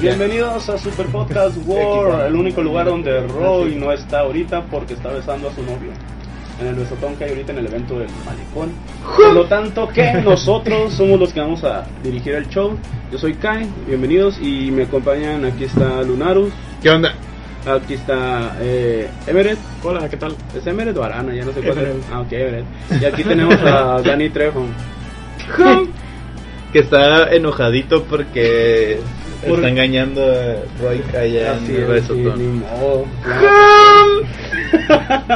Bienvenidos a Super Podcast World, el único lugar donde Roy no está ahorita porque está besando a su novio. En el besotón que hay ahorita en el evento del malecón. Por lo tanto que nosotros somos los que vamos a dirigir el show. Yo soy Kai, bienvenidos y me acompañan. Aquí está Lunarus. ¿Qué onda? Aquí está eh, Everett. Hola, ¿qué tal? ¿Es Everett o Arana? Ya no sé cuál es. Ah, ok, Everett. Y aquí tenemos a Danny Trejo. Que está enojadito porque Por- está engañando a Roy allá Así en el ni besotón. modo.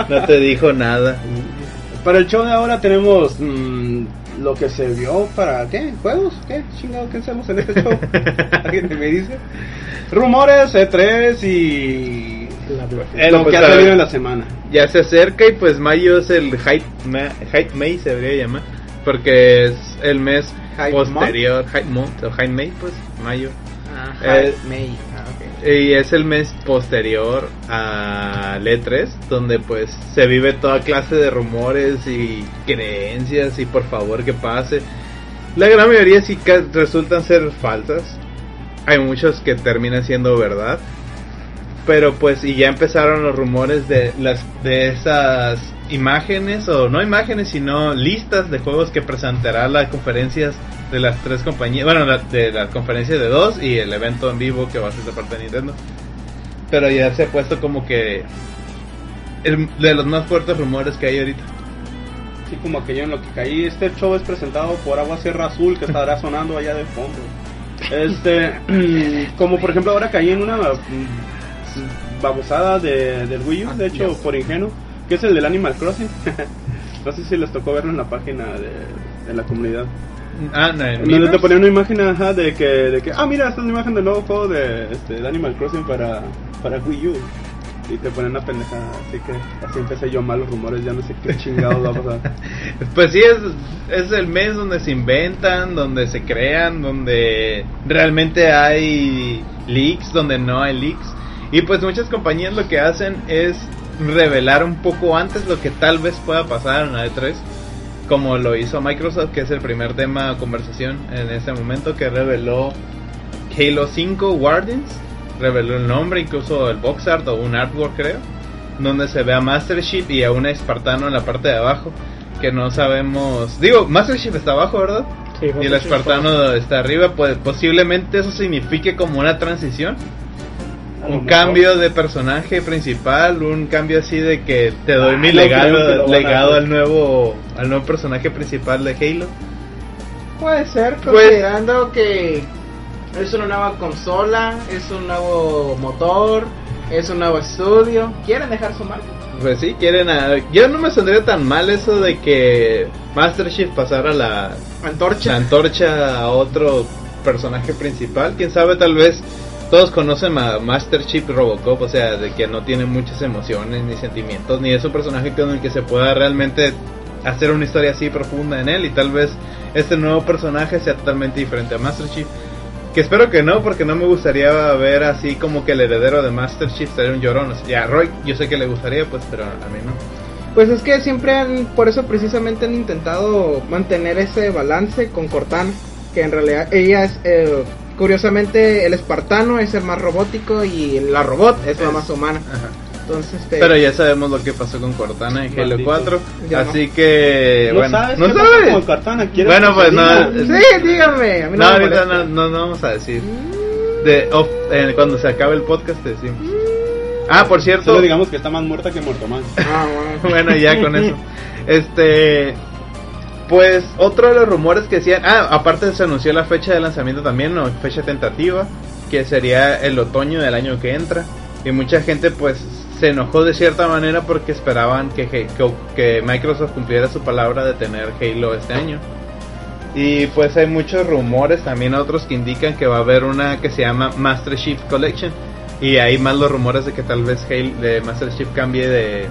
No te dijo nada. Para el show de ahora tenemos mm, lo que se vio para qué juegos qué chingado qué hacemos en este show alguien me dice rumores E3 y Eh, lo pues, que ha salido en la semana Ya se acerca y pues mayo es el Hype, Ma- Hype May, se debería llamar. Porque es el mes Hype posterior, Hype Month o Hype May, pues mayo. Ah, May. Ah. Y es el mes posterior a E3, donde pues se vive toda clase de rumores y creencias y por favor que pase. La gran mayoría sí resultan ser falsas. Hay muchos que terminan siendo verdad. Pero pues y ya empezaron los rumores de las de esas imágenes o no imágenes sino listas de juegos que presentará las conferencias de las tres compañías, bueno, la- de las conferencias de dos y el evento en vivo que va a ser de parte de Nintendo. Pero ya se ha puesto como que el- de los más fuertes rumores que hay ahorita. así como que yo en lo que caí este show es presentado por Agua Sierra Azul que estará sonando allá de fondo este como por ejemplo ahora caí en una mm, babosada de, del Wii U de hecho por ingenuo que es el del Animal Crossing no sé si les tocó verlo en la página de, de la comunidad Ah, no, en donde te ponían una imagen ajá, de que, de que, ah, mira, esta es una imagen del nuevo juego de, este, de Animal Crossing para, para Wii U. Y te ponen una pendejada, así que así empecé yo mal los rumores, ya no sé qué chingados va a pasar. Pues sí, es, es el mes donde se inventan, donde se crean, donde realmente hay leaks, donde no hay leaks. Y pues muchas compañías lo que hacen es revelar un poco antes lo que tal vez pueda pasar en la E3. Como lo hizo Microsoft, que es el primer tema de conversación en este momento, que reveló Halo 5 Guardians. Reveló el nombre, incluso el box art o un artwork creo. Donde se ve a Master Chief y a un espartano en la parte de abajo. Que no sabemos... Digo, Master Chief está abajo, ¿verdad? Sí, y el espartano está arriba. Pues posiblemente eso signifique como una transición. Un cambio de personaje principal, un cambio así de que te doy Ah, mi no creo que legado, legado al nuevo al nuevo personaje principal de Halo. Puede ser, Pues- considerando que es una nueva consola, es un nuevo motor, es un nuevo estudio. Quieren dejar su marca. Pues sí, quieren a... Yo no me saldría tan mal eso de que Master Chief pasara la, la Antorcha. antorcha a otro personaje principal. Quién sabe, tal vez todos conocen a Master Chief Robocop, o sea, de que no tiene muchas emociones ni sentimientos, ni es un personaje con el que se pueda realmente hacer una historia así profunda en él. Y tal vez este nuevo personaje sea totalmente diferente a Master Chief. Que espero que no, porque no me gustaría ver así como que el heredero de Master Chief sería un llorón. O sea, a Roy, yo sé que le gustaría, pues, pero a mí no. Pues es que siempre han, por eso precisamente han intentado mantener ese balance con Cortana, que en realidad ella es, eh, curiosamente, el espartano es el más robótico y la robot es la más humana. Ajá. Entonces, este, Pero ya sabemos lo que pasó con Cortana en Halo Maldito. 4. Ya no. así que, no bueno, sabes no qué sabes. con Cortana, ¿quieres Bueno, pues te no. Sí, dígame. A mí No, ahorita no, no, no vamos a decir. De off- eh, cuando se acabe el podcast te decimos. Ah, por cierto. Solo digamos que está más muerta que muerto más. Ah, bueno. bueno, ya con eso. Este. Pues otro de los rumores que decían, ah, aparte se anunció la fecha de lanzamiento también, o fecha tentativa, que sería el otoño del año que entra. Y mucha gente pues se enojó de cierta manera porque esperaban que, que, Microsoft cumpliera su palabra de tener Halo este año. Y pues hay muchos rumores, también otros que indican que va a haber una que se llama Master Chief Collection. Y hay más los rumores de que tal vez Halo, de Master Chief cambie de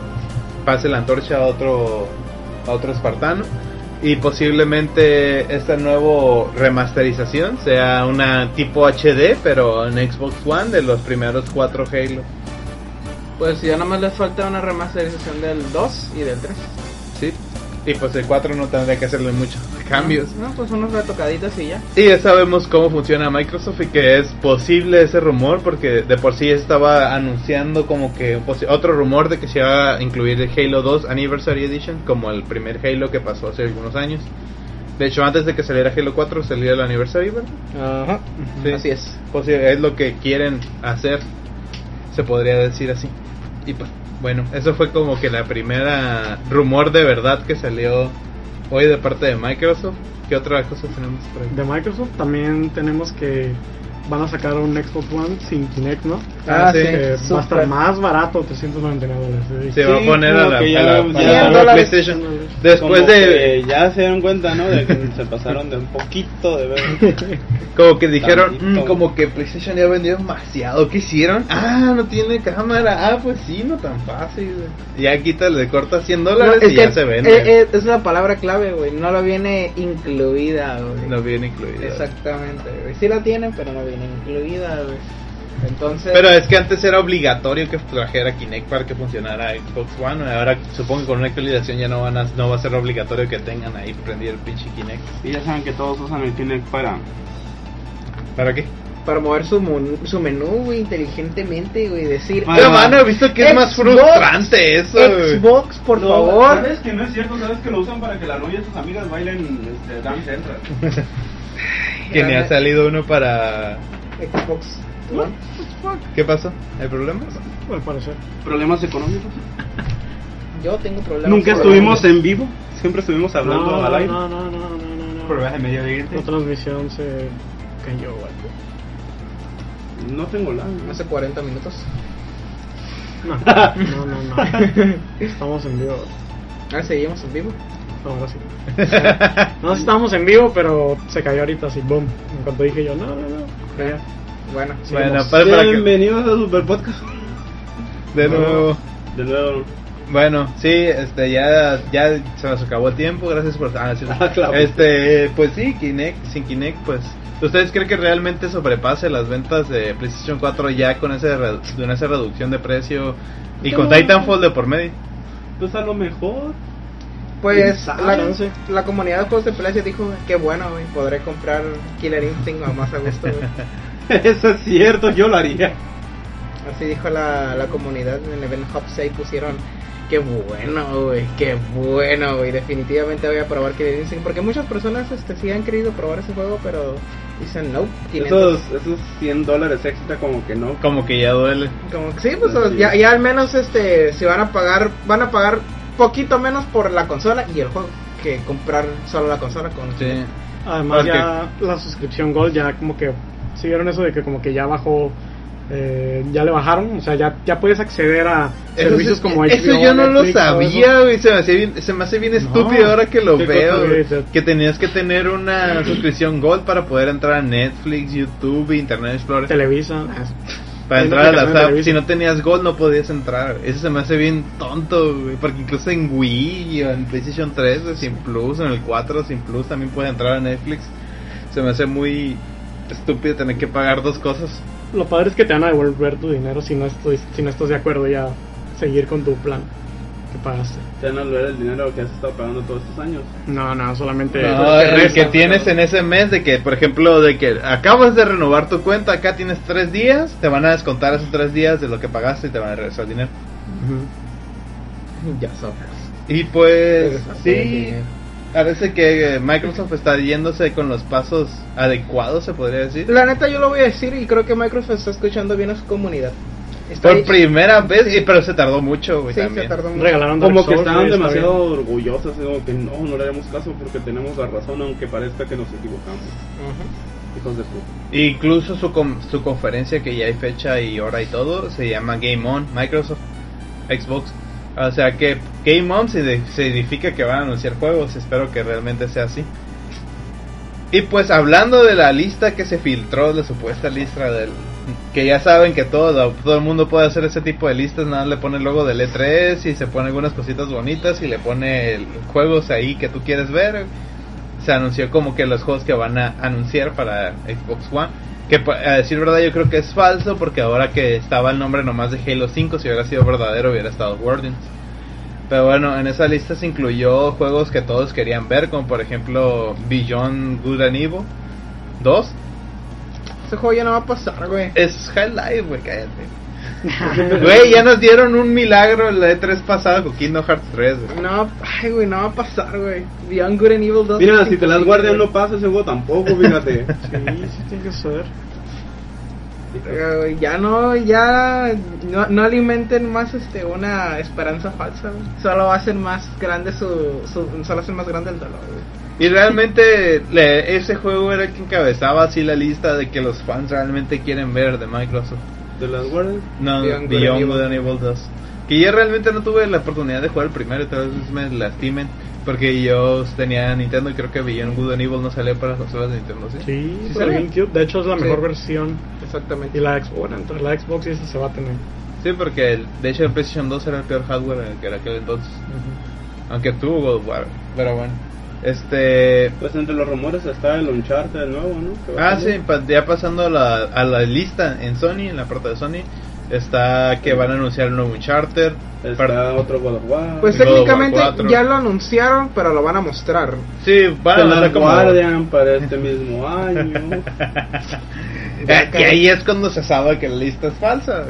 pase la antorcha a otro a otro espartano y posiblemente esta nueva remasterización sea una tipo HD pero en Xbox One de los primeros cuatro Halo. Pues ya nada más les falta una remasterización del 2 y del 3. Sí. Y pues el 4 no tendría que hacerle muchos cambios. No, pues unos retocaditos y ya. Y ya sabemos cómo funciona Microsoft y que es posible ese rumor porque de por sí estaba anunciando como que otro rumor de que se iba a incluir el Halo 2 Anniversary Edition como el primer Halo que pasó hace algunos años. De hecho, antes de que saliera Halo 4 salió el Anniversary, ¿verdad? Ajá. Así es. Pues es lo que quieren hacer, se podría decir así. Y pues bueno, eso fue como que la primera rumor de verdad que salió hoy de parte de Microsoft. ¿Qué otra cosa tenemos por ahí? De Microsoft también tenemos que van a sacar un Xbox One sin Kinect, ¿no? Ah, sí. Eh, va a estar más barato, 399 dólares. Se va a poner a la, que a ya- la- ya a la dólares. PlayStation. Después Como de. que ya se dieron cuenta, ¿no? De que se pasaron de un poquito de ver. Como que dijeron. "Mm, como que PlayStation ya vendió demasiado. ¿Qué hicieron? Ah, no tiene cámara. Ah, pues sí, no tan fácil. Ya quítale, le corta 100 dólares No, y que, ya se vende. eh, eh, es la palabra clave, güey. No lo viene incluida, güey. no viene incluido. Exactamente, güey. Sí la tienen, pero no viene incluida, güey. Entonces. Pero es que antes era obligatorio que trajera Kinect para que funcionara Xbox One. Ahora supongo que con una actualización ya no van a, no va a ser obligatorio que tengan ahí prendido el pinche Kinect. Y ya saben que todos usan el Kinect para. ¿Para qué? Para mover su, mon- su menú, güey, inteligentemente, güey. Decir. Pero mano, he visto que es más frustrante eso. güey. Xbox, por No, favor. Sabes que no es cierto, sabes que lo usan para que la novia y sus amigas bailen este, Dance Central. Que ni ha salido uno para... Xbox One. ¿Qué pasó? ¿Hay problemas? Al parecer. ¿Problemas económicos? Yo tengo problemas. Nunca estuvimos en vivo, siempre estuvimos hablando no, al aire. no, no, no, no, no, no. Problemas de medio ambiente. La transmisión se cayó, güey. No tengo la. Hace 40 minutos. No, no, no, no. Estamos en vivo. Ah, seguimos en vivo. Ahora sí. No, estábamos en vivo, pero se cayó ahorita así, boom. En cuanto dije yo, no, no, no. Bueno, Bueno, seguimos. para, para que... Bienvenidos a Super Podcast. De nuevo... De nuevo. Bueno, sí, este, ya, ya se nos acabó el tiempo, gracias por... Ah, sí. Ah, claro. Este, pues sí, Kinect, sin Kinect, pues... ¿Ustedes creen que realmente sobrepase las ventas de PlayStation 4 ya con, ese, redu- con esa reducción de precio y con. Titanfall de por medio? Pues a lo mejor. Pues ¿Quién la, la comunidad de juegos de PlayStation dijo que bueno, güey, podré comprar Killer Instinct a más a gusto. Eso es cierto, yo lo haría. Así dijo la, la comunidad en el Event Hub 6 pusieron qué bueno, güey, qué bueno, güey. Definitivamente voy a probar Killer Instinct porque muchas personas este sí han querido probar ese juego, pero dicen no, 500. Esos, esos 100 dólares extra, como que no. Como que ya duele. Como que sí, pues ya, ya al menos este si van a pagar, van a pagar poquito menos por la consola y el juego que comprar solo la consola con Sí. Además Porque- ya la suscripción Gold ya como que si vieron eso de que como que ya bajó eh, ya le bajaron, o sea, ya, ya puedes acceder a Eso, servicios como eso HBO, yo no lo Netflix, sabía, eso. güey. Se me hace bien, se me hace bien No. estúpido ahora que lo ¿Qué veo. Que tenías que tener una suscripción Gold para poder entrar a Netflix, YouTube, Internet Explorer. Televisa. Para entrar a las apps, si no tenías Gold no podías entrar. Eso se me hace bien tonto, güey. Porque incluso en Wii o en PlayStation 3, güey, sin Plus, en el 4 sin Plus también puede entrar a Netflix. Se me hace muy estúpido tener que pagar dos cosas. Lo padre es que te van a devolver tu dinero si no, estoy, si no estás de acuerdo ya seguir con tu plan que pagaste. Te van a volver el dinero que has estado pagando todos estos años. No, no, solamente No, el resta, que tienes en ese mes de que, por ejemplo, de que acabas de renovar tu cuenta, acá tienes tres días, te van a descontar esos tres días de lo que pagaste y te van a regresar el dinero. Ya sabes. Y pues, Sí. Parece que eh, Microsoft está yéndose con los pasos adecuados, se podría decir. La neta yo lo voy a decir y creo que Microsoft está escuchando bien a su comunidad. Está Por ahí. primera vez, y, pero se tardó mucho, güey, Sí, se también. tardó mucho. Regalaron Dark Como que estaban está demasiado bien. orgullosos, como que no, no le haremos caso porque tenemos la razón, aunque parezca que nos equivocamos. Hijos de puta. Incluso su, com- su conferencia, que ya hay fecha y hora y todo, se llama Game On, Microsoft, Xbox. O sea que Game On signi- significa que van a anunciar juegos, espero que realmente sea así. Y pues hablando de la lista que se filtró, la supuesta lista del... Que ya saben que todo, todo el mundo puede hacer ese tipo de listas, nada más le pone el logo del E3 y se pone algunas cositas bonitas y le pone el- juegos ahí que tú quieres ver se anunció como que los juegos que van a anunciar para Xbox One. Que a decir verdad yo creo que es falso porque ahora que estaba el nombre nomás de Halo 5, si hubiera sido verdadero hubiera estado Guardians. Pero bueno, en esa lista se incluyó juegos que todos querían ver, como por ejemplo Beyond Good and Evil 2. Ese juego ya no va a pasar, güey. Es High Life, güey, cállate. Güey, ya nos dieron un milagro el E3 pasado con Kingdom Hearts 3. güey. No, ay, güey, no va a pasar, güey. Beyond Good and Evil 2. Mira, si te las guardias no pasa ese juego tampoco, fíjate. Sí, sí tiene que ser. Güey, Ya no, ya no, no alimenten más este una esperanza falsa, güey. Solo hacen más grande su, su solo hacen más grande el dolor, güey. Y realmente le- ese juego era el que encabezaba así la lista de que los fans realmente quieren ver de Microsoft. ¿Te las guardias? No, Beyond Beyond, Good and Evil 2. Que yo realmente no tuve la oportunidad de jugar el primero, tal vez me lastimen. Porque yo tenía Nintendo y creo que Beyond Good and Evil no salió para las consolas de Nintendo, ¿sí? Sí, Sí para salió. GameCube. De hecho, es la Sí. mejor versión. Exactamente. Y la Xbox, bueno, entre la Xbox y esta se va a tener. Sí, porque el- de hecho el PlayStation 2 era el peor hardware en el que era aquel entonces. Aunque tuvo God of War, pero bueno. Este... Pues entre los rumores está el Uncharted nuevo, ¿no? Ah, sí, pa- ya pasando a la, a la lista en Sony, en la parte de Sony, está que van a anunciar un nuevo Uncharted. Está Par- otro God of War. Pues God of War técnicamente 4. ya lo anunciaron, pero lo van a mostrar. Sí, van a Last como... Guardian para este mismo año. Y ahí es cuando se sabe que la lista es falsa.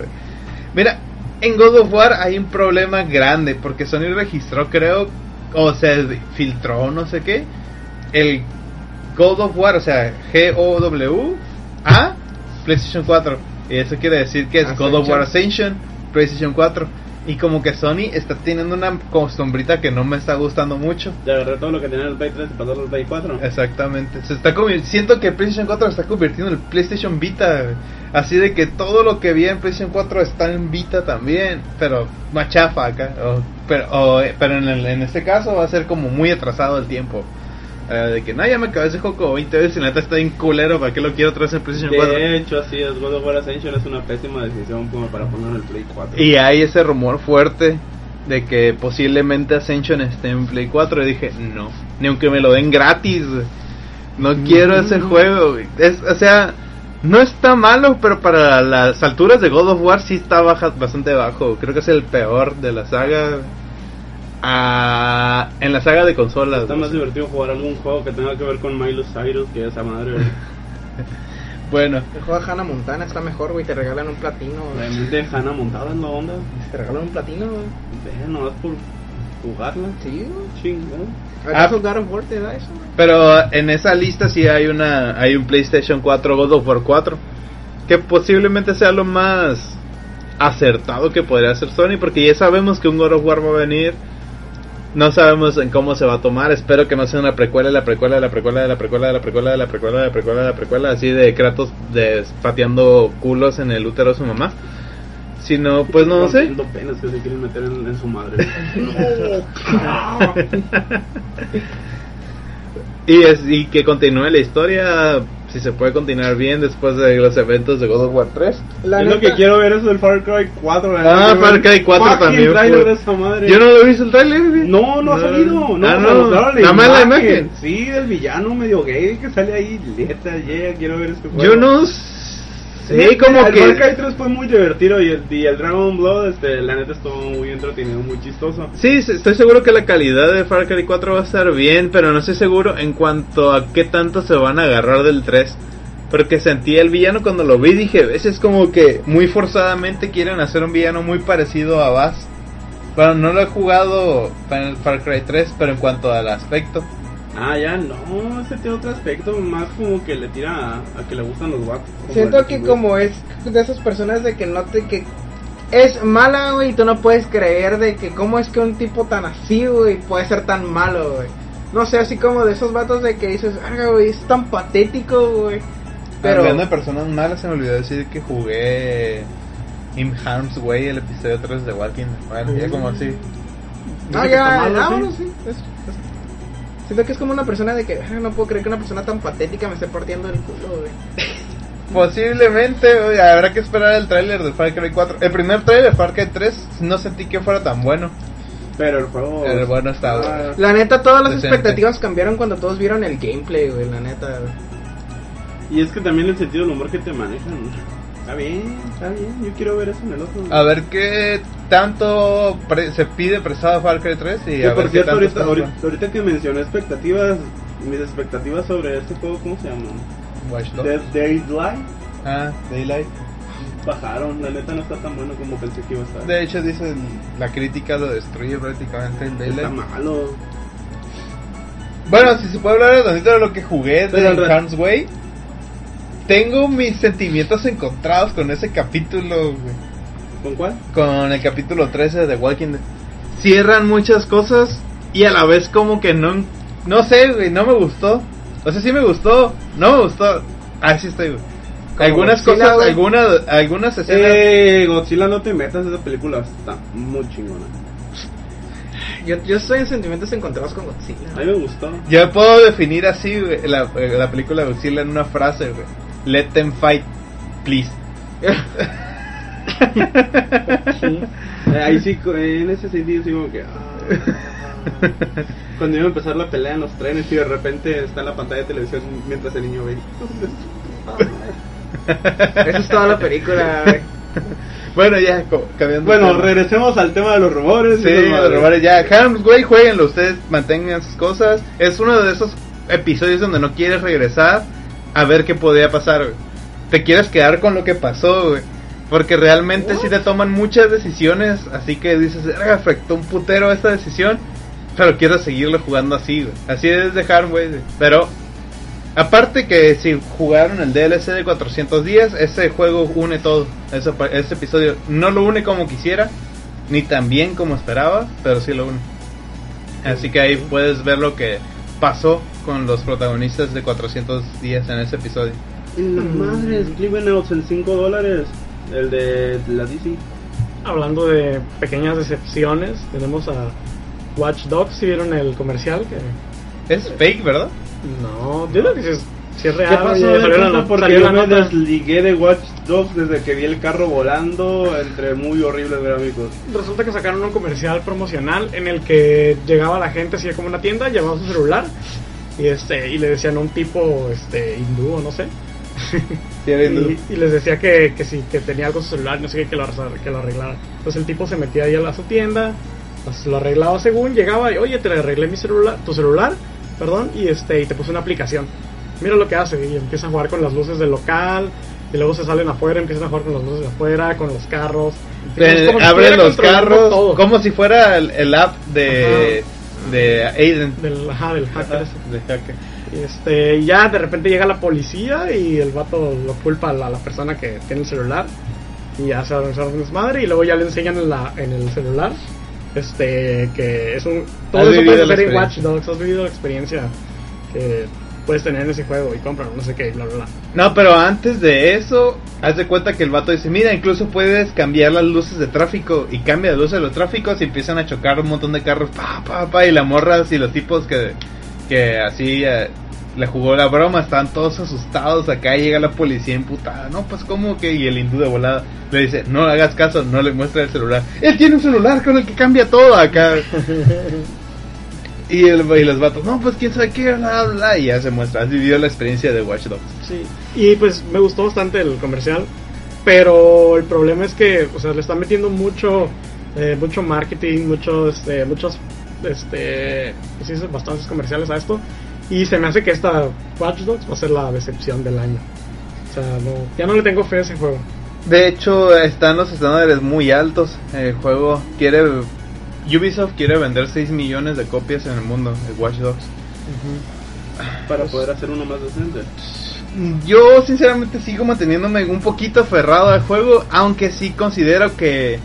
Mira, en God of War hay un problema grande porque Sony registró, creo, o se filtró, no sé qué, el God of War, o sea, G-O-W A PlayStation 4. Y eso quiere decir que es God of War Ascension, PlayStation 4. Y como que Sony está teniendo una costumbrita que no me está gustando mucho. Ya agarré todo lo que tenía en el Play 3 y pasó al Play 4. Exactamente. Se está siento que PlayStation 4 se está convirtiendo en el PlayStation Vita. Así de que todo lo que vi en PlayStation 4 está en Vita también, pero más chafa acá. o- pero o, pero en, el- en este caso va a ser como muy atrasado el tiempo. Eh, de que no, ya me acabé ese juego como 20 veces y neta está bien culero. ¿Para qué lo quiero otra vez en PlayStation 4? De hecho, así es. God of War Ascension es una pésima decisión como para ponerlo en el Play 4. Y hay ese rumor fuerte de que posiblemente Ascension esté en Play 4. Y dije, no, ni aunque me lo den gratis. No quiero ese juego. Es, o sea, no está malo, pero para las alturas de God of War sí está baja, bastante bajo. Creo que es el peor de la saga. Ah, en la saga de consolas. Está más divertido jugar algún juego que tenga que ver con Miley Cyrus que esa madre. Bueno, El juego de Hannah Montana está mejor, güey. Te regalan un platino. Realmente Hannah montada en la onda. Te regalan un platino, güey. No es por jugarla. Sí. Chingón. ¿Acaso God of War te da eso? Pero en esa lista sí hay una hay un PlayStation 4 God of War 4 que posiblemente sea lo más acertado que podría hacer Sony porque ya sabemos que un God of War va a venir. No sabemos en cómo se va a tomar. Espero que no sea una precuela, de la precuela, de la precuela, de la precuela, de la precuela, de la precuela, de la precuela, de la precuela, así de Kratos de, pateando culos en el útero de su mamá. Sino, pues no sé. Rompiendo penas que se quieren meter en, en su madre. Y, es, y que continúe la historia, si se puede continuar bien después de los eventos de God of War 3. La Yo lo neta- que quiero ver es el Far Cry 4. la Ah, Far. Cry 4 Fucking también, fue- de esa madre. Yo no lo he visto el trailer. güey. No, no ha salido. No, Ah, o sea, no. mostraron Nada más la imagen. Sí, del villano medio gay que sale ahí. Neta, yeah, quiero ver este juego. Yo no sé, como el Far Cry que... 3 fue muy divertido y el, y el Dragon Blood, este, la neta estuvo muy entretenido, muy chistoso. Sí, sí, estoy seguro que la calidad de Far Cry 4 va a estar bien, pero no estoy seguro en cuanto a qué tanto se van a agarrar del 3. Porque sentí el villano cuando lo vi, dije, ese es como que muy forzadamente quieren hacer un villano muy parecido a Bass. Bueno, no lo he jugado en el Far Cry 3, pero en cuanto al aspecto. Ah, ya no, ese tiene otro aspecto, más como que le tira a, a que le gustan los como Siento que como es de esas personas de que no te que es mala, güey, y tú no puedes creer de que cómo es que un tipo tan así, güey, puede ser tan malo, güey. No sé, así como de esos vatos de que dices, verga, güey, es tan patético, güey. Pero, Hablando de personas malas, se me olvidó decir que jugué In Harm's Way, el episodio 3 de Walking. Bueno, ya como así. está ya, ¿sí? no, sí, es- es- Siento que es como una persona de que, "Ah, no puedo creer que una persona tan patética me esté partiendo el culo, güey. Posiblemente, güey, habrá que esperar el tráiler de Far Cry 4. El primer tráiler de Far Cry 3 no sentí que fuera tan bueno. Pero el juego. El bueno está, Ah, güey. La neta, todas las Decente. expectativas cambiaron cuando todos vieron el gameplay, güey, la neta, güey. Y es que también el sentido del humor que te manejan. Está bien, está bien. Yo quiero ver eso en el otro. A ver qué tanto pre- se pide prestado a Far Cry 3 y a ver por qué cierto, tanto ahorita, está ahorita, que mencioné expectativas, mis expectativas sobre este juego, ¿cómo se llama? Watch. Dead Daylight, Ah, Daylight. bajaron. La neta no está tan bueno como pensé que iba a estar. De hecho, dicen la crítica lo destruye prácticamente el Está Daylight. malo. Bueno, si se puede hablar de lo que jugué Pero de Harm's Way, tengo mis sentimientos encontrados con ese capítulo, güey. ¿Con cuál? con el capítulo 13 de Walking Dead. Cierran muchas cosas y a la vez como que no no sé, güey, no me gustó. O sea, sí me gustó, no me gustó. Así estoy, güey. Como Algunas Godzilla, cosas, algunas algunas escenas Eh, Godzilla no te metas, esa película está muy chingona. Yo, yo estoy en sentimientos encontrados con Godzilla. A mí me gustó. yo puedo definir así güey, la, la película de Godzilla en una frase, güey. Let them fight, please. Eh, ahí sí, en ese sentido, sí, como que. ah. Cuando iba a empezar la pelea en los trenes y de repente está en la pantalla de televisión mientras el niño ve. Eso es toda la película, güey. bueno, ya cambiando. Bueno, regresemos al tema de los rumores. Sí, los los rumores ya. Harm's Way, jueguenlo, ustedes mantengan sus cosas. Es uno de esos episodios donde no quieres regresar a ver qué podía pasar, güey. Te quieres quedar con lo que pasó, güey. Porque realmente sí te toman muchas decisiones, así que dices, "Verga, afectó un putero esta decisión, pero quiero seguirlo jugando así, güey. Así es de Harm, güey. Pero, aparte que si jugaron el DLC de 400 días, ese juego une todo. Ese, ese episodio no lo une como quisiera, ni tan bien como esperaba, pero sí lo une. Así que ahí puedes ver lo que pasó con los protagonistas de 400 días en ese episodio. En la madre, Clivenouts en 5 dólares. El de la DC. Hablando de pequeñas decepciones, tenemos a Watch Dogs. ¿Sí vieron el comercial? Que Es fake, ¿verdad? no, yo creo que es, sí es real. ¿Qué pasó? oye, salió la porque yo me desligué de Watch Dogs desde que vi el carro volando entre muy horribles gráficos. Resulta que sacaron un comercial promocional en el que llegaba la gente así como una tienda, llevaba su celular y este y le decían a un tipo este hindú o no sé y, y les decía que, que si que tenía algo su celular no sé qué que lo, que lo arreglara entonces el tipo se metía ahí a, la- a su tienda pues, lo arreglaba según llegaba y oye te arreglé mi celular tu celular perdón y este y te puse una aplicación mira lo que hace y empieza a jugar con las luces del local y luego se salen afuera empiezan a jugar con las luces de afuera con los carros Te Es como abren los carros todo. como si fuera el, el app de, de Aiden. del, ajá, del hacker. De. Y este, y ya de repente llega la policía y el vato lo culpa a la, a la persona que tiene el celular y ya se organiza un desmadre y luego ya le enseñan en, la, en el celular este que es un todo Has eso la hacer en Watch. Dogs has vivido la experiencia que puedes tener en ese juego y compran no sé qué bla bla bla. No, pero antes de eso, haz de cuenta que el vato dice, mira, incluso puedes cambiar las luces de tráfico y cambia las luces de los tráficos y empiezan a chocar un montón de carros, pa, pa, pa, y las morras y los tipos que, que así eh, le jugó la broma, están todos asustados, acá llega la policía emputada, no, pues como que, y el hindú de volada le dice, no le hagas caso, no le muestra el celular, él tiene un celular con el que cambia todo acá. Y, el, y los vatos, no, pues quién sabe qué, bla, bla, y ya se muestra, has vivido la experiencia de Watch Dogs. Sí, y pues me gustó bastante el comercial, pero el problema es que, o sea, le están metiendo mucho, eh, mucho marketing, muchos, este, muchos, este, pues sí, bastantes comerciales a esto, y se me hace que esta Watch Dogs va a ser la decepción del año. O sea, no, ya no le tengo fe a ese juego. De hecho, están los estándares muy altos. El juego quiere. Ubisoft quiere vender 6 millones de copias en el mundo de Watch Dogs. Para poder hacer uno más decente. yo sinceramente sigo manteniéndome un poquito aferrado al juego, aunque sí considero que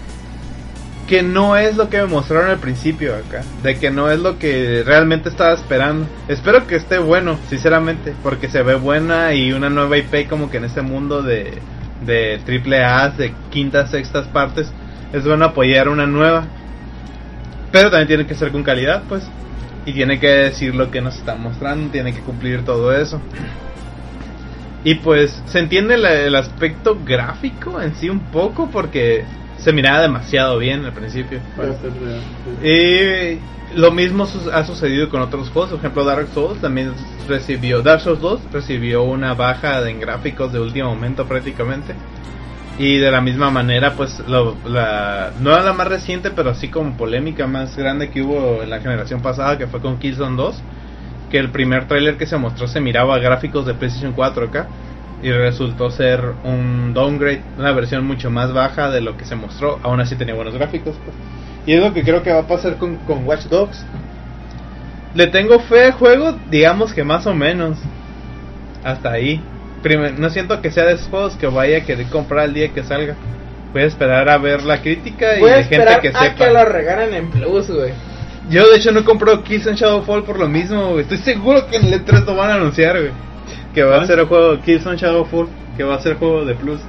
que no es lo que me mostraron al principio acá, de que no es lo que realmente estaba esperando. Espero que esté bueno, sinceramente, porque se ve buena y una nueva IP como que en este mundo de de triple A, de quintas, sextas partes, es bueno apoyar una nueva. Pero también tiene que ser con calidad, pues. Y tiene que decir lo que nos están mostrando, tiene que cumplir todo eso. Y pues se entiende el aspecto gráfico en sí un poco porque se miraba demasiado bien al principio. Y lo mismo ha sucedido con otros juegos, por ejemplo Dark Souls también recibió, Dark Souls 2 recibió una baja en gráficos de último momento prácticamente. Y de la misma manera, pues, lo, la, no la más reciente, pero así como polémica más grande que hubo en la generación pasada, que fue con Killzone 2, que el primer tráiler que se mostró se miraba gráficos de PlayStation 4 acá y resultó ser un downgrade, una versión mucho más baja de lo que se mostró. Aún así tenía buenos gráficos. Pues. Y es lo que creo que va a pasar con, con Watch Dogs. Le tengo fe al juego, digamos que más o menos. Hasta ahí. No siento que sea de esos juegos que vaya a querer comprar el día que salga. Voy a esperar a ver la crítica y de gente que a que lo regalen en Plus, güey. Yo de hecho no compro Kiss and Shadowfall por lo mismo, Estoy seguro que en el E3 lo van a anunciar, güey que va a ser el juego Killzone Shadowfall, que va a ser juego de Plus.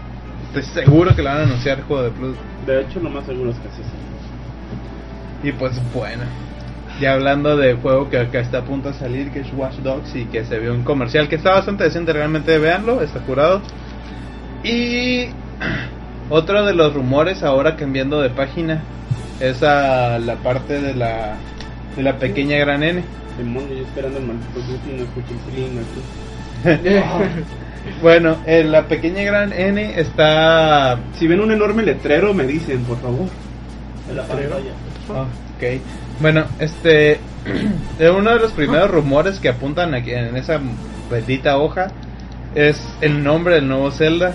Estoy seguro que le van a anunciar el juego de Plus. De hecho, lo más seguro es que sí. Y pues bueno. Ya hablando del juego que acá está a punto de salir, que es Watch Dogs y que se vio un comercial que está bastante decente, realmente veanlo, está curado. Y otro de los rumores ahora cambiando de página es a la parte de la de la pequeña gran N. yo esperando el maldito no escucho el bueno, en la pequeña gran N está. Si ven un enorme letrero, me dicen, por favor. En la ah, ok. Bueno, este. uno de los primeros rumores que apuntan aquí en esa bendita hoja es el nombre del nuevo Zelda.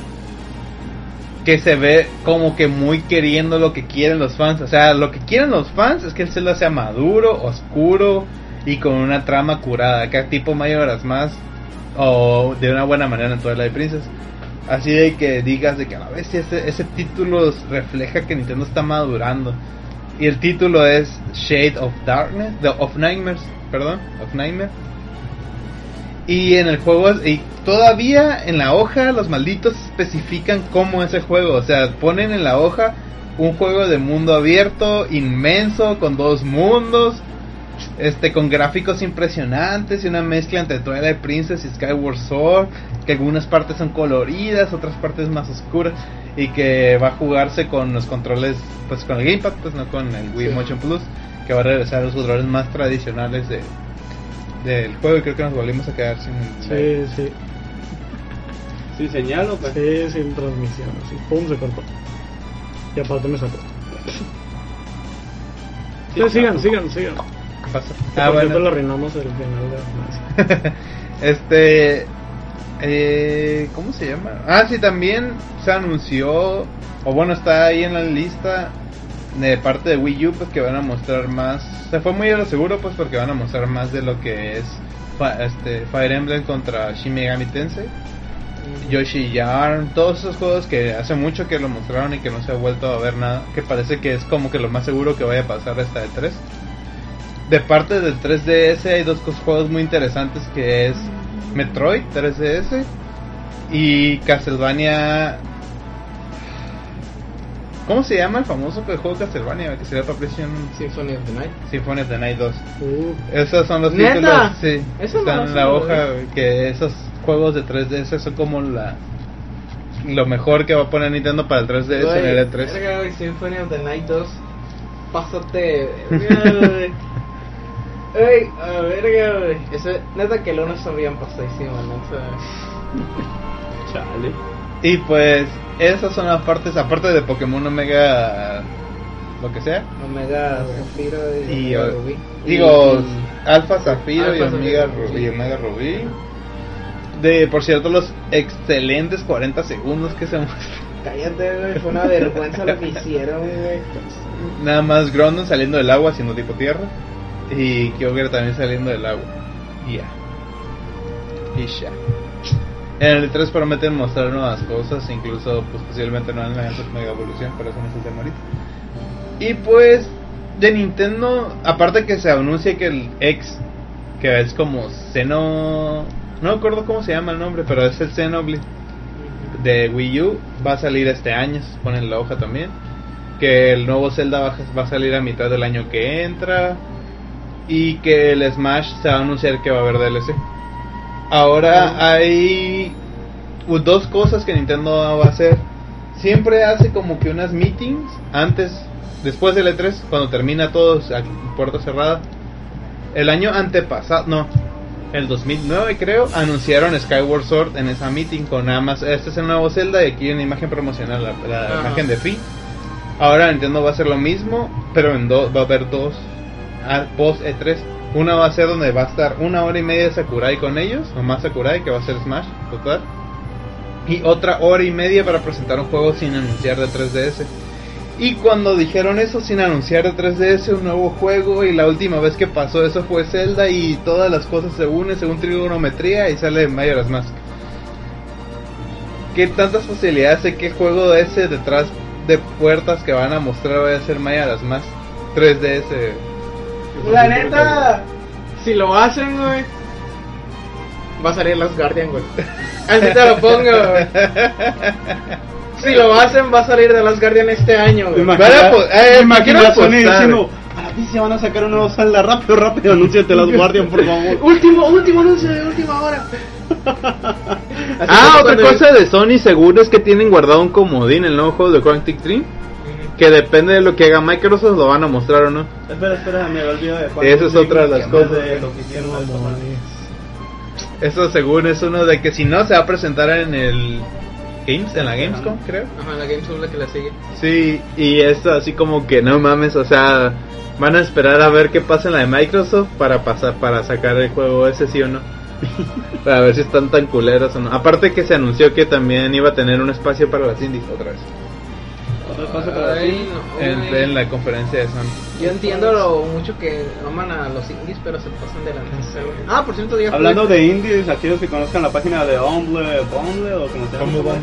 Que se ve como que muy queriendo lo que quieren los fans. O sea, lo que quieren los fans es que el Zelda sea maduro, oscuro y con una trama curada. Acá tipo Mayoras más o de una buena manera en toda la de Princess. Así de que digas de que a la vez ese, ese título refleja que Nintendo está madurando. Y el título es Shade of Darkness, of Nightmares, perdón, of Nightmare. Y en el juego, y todavía en la hoja los malditos especifican cómo es el juego. O sea, ponen en la hoja un juego de mundo abierto, inmenso, con dos mundos, este con gráficos impresionantes y una mezcla entre Twilight Princess y Skyward Sword, que algunas partes son coloridas, otras partes más oscuras y que va a jugarse con los controles pues con el gamepad, pues no con el Wii Motion Plus, que va a regresar a los controles más tradicionales de del juego y creo que nos volvimos a quedar sin Sí, sí. Sin señal o Sí, sin transmisión, así, pum se cortó. Y aparte me sacó. Sí, sigan, sigan, sigan pasa. Ah, bueno. lo arruinamos el final de Este. Eh, ¿Cómo se llama? Ah, sí, también se anunció, o bueno, está ahí en la lista de parte de Wii U, pues que van a mostrar más. Se fue muy a lo seguro, pues porque van a mostrar más de lo que es este, Fire Emblem contra Shin Megami Tensei. Yoshi Yarn, todos esos juegos que hace mucho que lo mostraron y que no se ha vuelto a ver nada, que parece que es como que lo más seguro que vaya a pasar esta de 3 de parte del 3DS hay dos juegos muy interesantes que es Metroid 3DS y Castlevania ¿Cómo se llama el famoso juego Castlevania que sería para PlayStation Symphony of the Night? Symphony of the Night 2. Uh. Esos son los títulos, sí, están en la hoja que esos juegos de 3DS son como la lo mejor que va a poner Nintendo para el 3DS en el E3. Symphony of the Night 2. Pásate. Ey, a verga, güey. Eso, neta que el uno son bien pasadísimo, ¿no? Chale. Y pues, esas son las partes, aparte de Pokémon Omega, lo que sea. Omega Zafiro y, Omega Rubí. Digo, Alfa Zafiro y, Omega Rubí, y Omega Rubí. De, por cierto, los excelentes 40 segundos que se Cállate, güey, fue una vergüenza lo que hicieron, güey. Nada más Grondon saliendo del agua haciendo tipo tierra. Y Kyogre también saliendo del agua. Y ya. Y ya. En el 3 prometen mostrar nuevas cosas, incluso pues posiblemente no en la Mega Evolución, pero eso no es el tema. Y pues de Nintendo, aparte que se anuncia que el X, que es como Xeno, no me acuerdo cómo se llama el nombre, pero es el Xenoblade de Wii U, va a salir este año, se pone en la hoja también. Que el nuevo Zelda va a salir a mitad del año que entra. Y que el Smash se va a anunciar que va a haber DLC. Ahora hay dos cosas que Nintendo va a hacer. Siempre hace como que unas meetings antes, después del E3, cuando termina todo puerta cerrada. El año antepasado, no, el 2009 creo, anunciaron Skyward Sword en esa meeting con nada más, este es el nuevo Zelda y aquí una imagen promocional, la, imagen de Fi. Ahora Nintendo va a hacer lo mismo, pero en va a haber dos post E3. Una va a ser donde va a estar una hora y media de Sakurai con ellos, o más Sakurai, que va a ser Smash, total. Y otra hora y media para presentar un juego sin anunciar de 3DS. Y cuando dijeron eso sin anunciar de 3DS un nuevo juego y la última vez que pasó eso fue Zelda y todas las cosas se unen según trigonometría y sale Majora's Mask. ¿Qué tantas posibilidades hay que el juego ese detrás de puertas que van a mostrar vaya a ser Majora's Mask 3DS? La neta, si lo hacen, güey, va a salir Last Guardian, güey. Así te lo pongo, güey. Si lo hacen, va a salir de Last Guardian este año, güey. Imagina, eh, imagina Sony diciendo, a la se van a sacar un nuevo Zelda, rápido, rápido, anúnciate Last Guardian, por favor. último, último anuncio de última hora. ah, otra cosa de Sony seguro es que tienen guardado un comodín el nuevo juego de Quantic Dream que depende de lo que haga Microsoft lo van a mostrar o no. Espera, espera, me olvidado de Esa es otra de las cosas. De lo que Eso según es uno de que si no se va a presentar en el Games, en la Gamescom, creo. Ajá, en la Gamescom la que la sigue. Sí, y es así como que no mames, o sea, van a esperar a ver qué pasa en la de Microsoft para pasar para sacar el juego ese sí o no. para ver si están tan culeros o no. Aparte que se anunció que también iba a tener un espacio para las indies otra vez en, la conferencia de Sony. Yo entiendo lo mucho que aman a los indies, pero se pasan de la mesa. Ah, por cierto, Hablando de indies, aquellos que conozcan la página de Omble, Bumble o como se llama.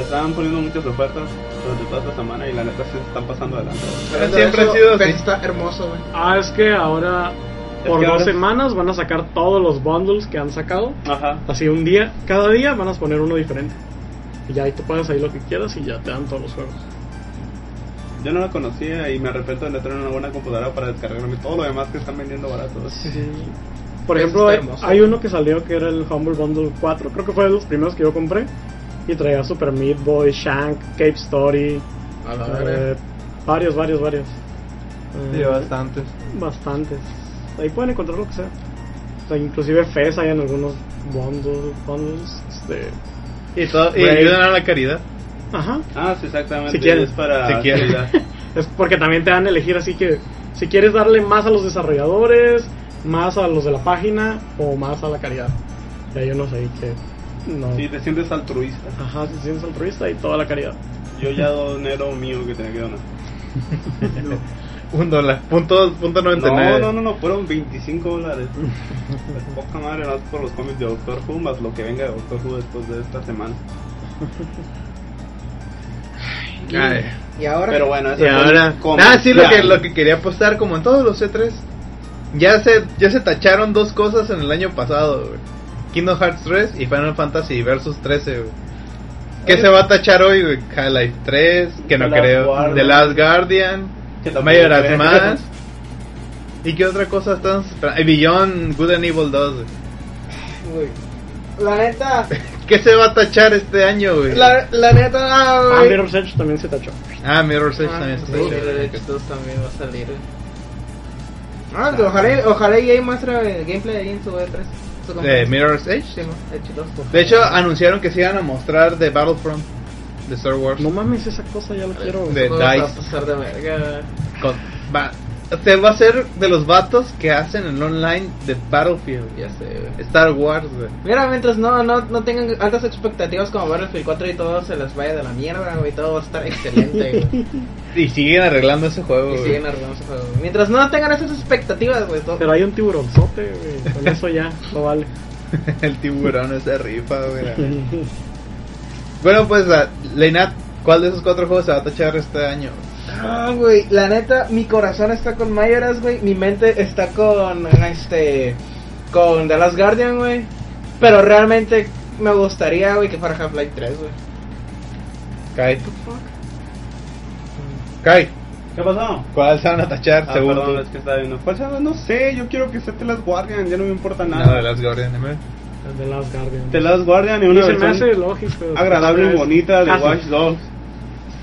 Están poniendo muchas ofertas durante toda esta semana y la neta se están pasando adelante. Siempre ha sido así. Está hermoso, güey. Ah, es que ahora por dos semanas van a sacar todos los bundles que han sacado. Ajá. Así un día, cada día van a poner uno diferente. Y ya ahí tú puedes ahí lo que quieras y ya te dan todos los juegos. Yo no lo conocía y me arrepiento de no tener una buena computadora para descargarme todo lo demás que están vendiendo baratos. Sí. Por ejemplo, hay, uno que salió que era el Humble Bundle 4, creo que fue de los primeros que yo compré. Y traía Super Meat Boy, Shank, Cape Story. Eh, varios, varios, varios. sí, eh, bastantes. Bastantes. Ahí pueden encontrar lo que sea. O sea inclusive Fez hay en algunos bundles. bundles este, y, todo, y ayudan a la caridad. Ajá. Ah, sí, exactamente. Si quieres. Es para si es porque también te dan a elegir así que si quieres darle más a los desarrolladores, más a los de la página o más a la caridad. Y hay unos ahí que no. Sí, te sientes altruista. Ajá, te sientes altruista y toda la caridad. Yo ya dinero mío que tenía que donar. Un dólar, punto, punto 99. No, no, no, no, fueron 25 dólares. poca madre, más por los cómics de Doctor Who, más lo que venga de Doctor Who después de esta semana. Y, ahora. Pero bueno, y ahora. Ah, sí, lo que, lo que quería apostar, como en todos los C3. Ya se, ya se tacharon dos cosas en el año pasado, Kingdom Hearts 3 y Final Fantasy Versus 13, ¿Qué se va a tachar hoy, güey? Half-Life 3, que no creo. The Last Guardian. Majora's Mask. ¿Y qué otra cosa están esperando? Beyond Good and Evil 2, La neta. ¿Qué se va a tachar este año, güey? La, la neta, ah, ah Mirror's Edge también se tachó. Ah, Mirror's Edge ah, también se tachó. Mirror's Edge 2 también va a salir. Ah, ojalá, ojalá EA muestre el gameplay ahí en su E3. ¿De Mirror's Edge? Sí, Edge 2. De hecho, anunciaron que se iban a mostrar de Battlefront de Star Wars. No mames, esa cosa ya la quiero. De DICE. Va a pasar de verga. Con, va, te va a ser de los vatos que hacen el online de Battlefield. Ya sé, Star Wars, güey. Mira, mientras no, no, no tengan altas expectativas como Battlefield 4 y todo se les vaya de la mierda, güey. Todo va a estar excelente, güey. y siguen arreglando ese juego, Y siguen arreglando ese juego. Mientras no tengan esas expectativas, güey. Pero hay un tiburonzote, güey. Con eso ya, no vale. el tiburón ese rifa, güey. bueno, pues, Leinat, ¿cuál de esos cuatro juegos se va a tachar este año? Ah, güey, la neta, mi corazón está con Mayoras, güey. Mi mente está con este. Con The Last Guardian, güey. Pero realmente me gustaría, güey, que fuera Half-Life 3, güey. Kai. Kai. ¿Qué pasó? ¿Cuál se van a tachar? Ah, según perdón, es que está viendo. ¿Cuál se va? No sé, yo quiero que sea The Last Guardian, ya no me importa No, nada. de las Guardian, ¿eh? The Last Guardian. The Last Guardian y Y una se me hace lógico. agradable y bonita de. Watch Dogs.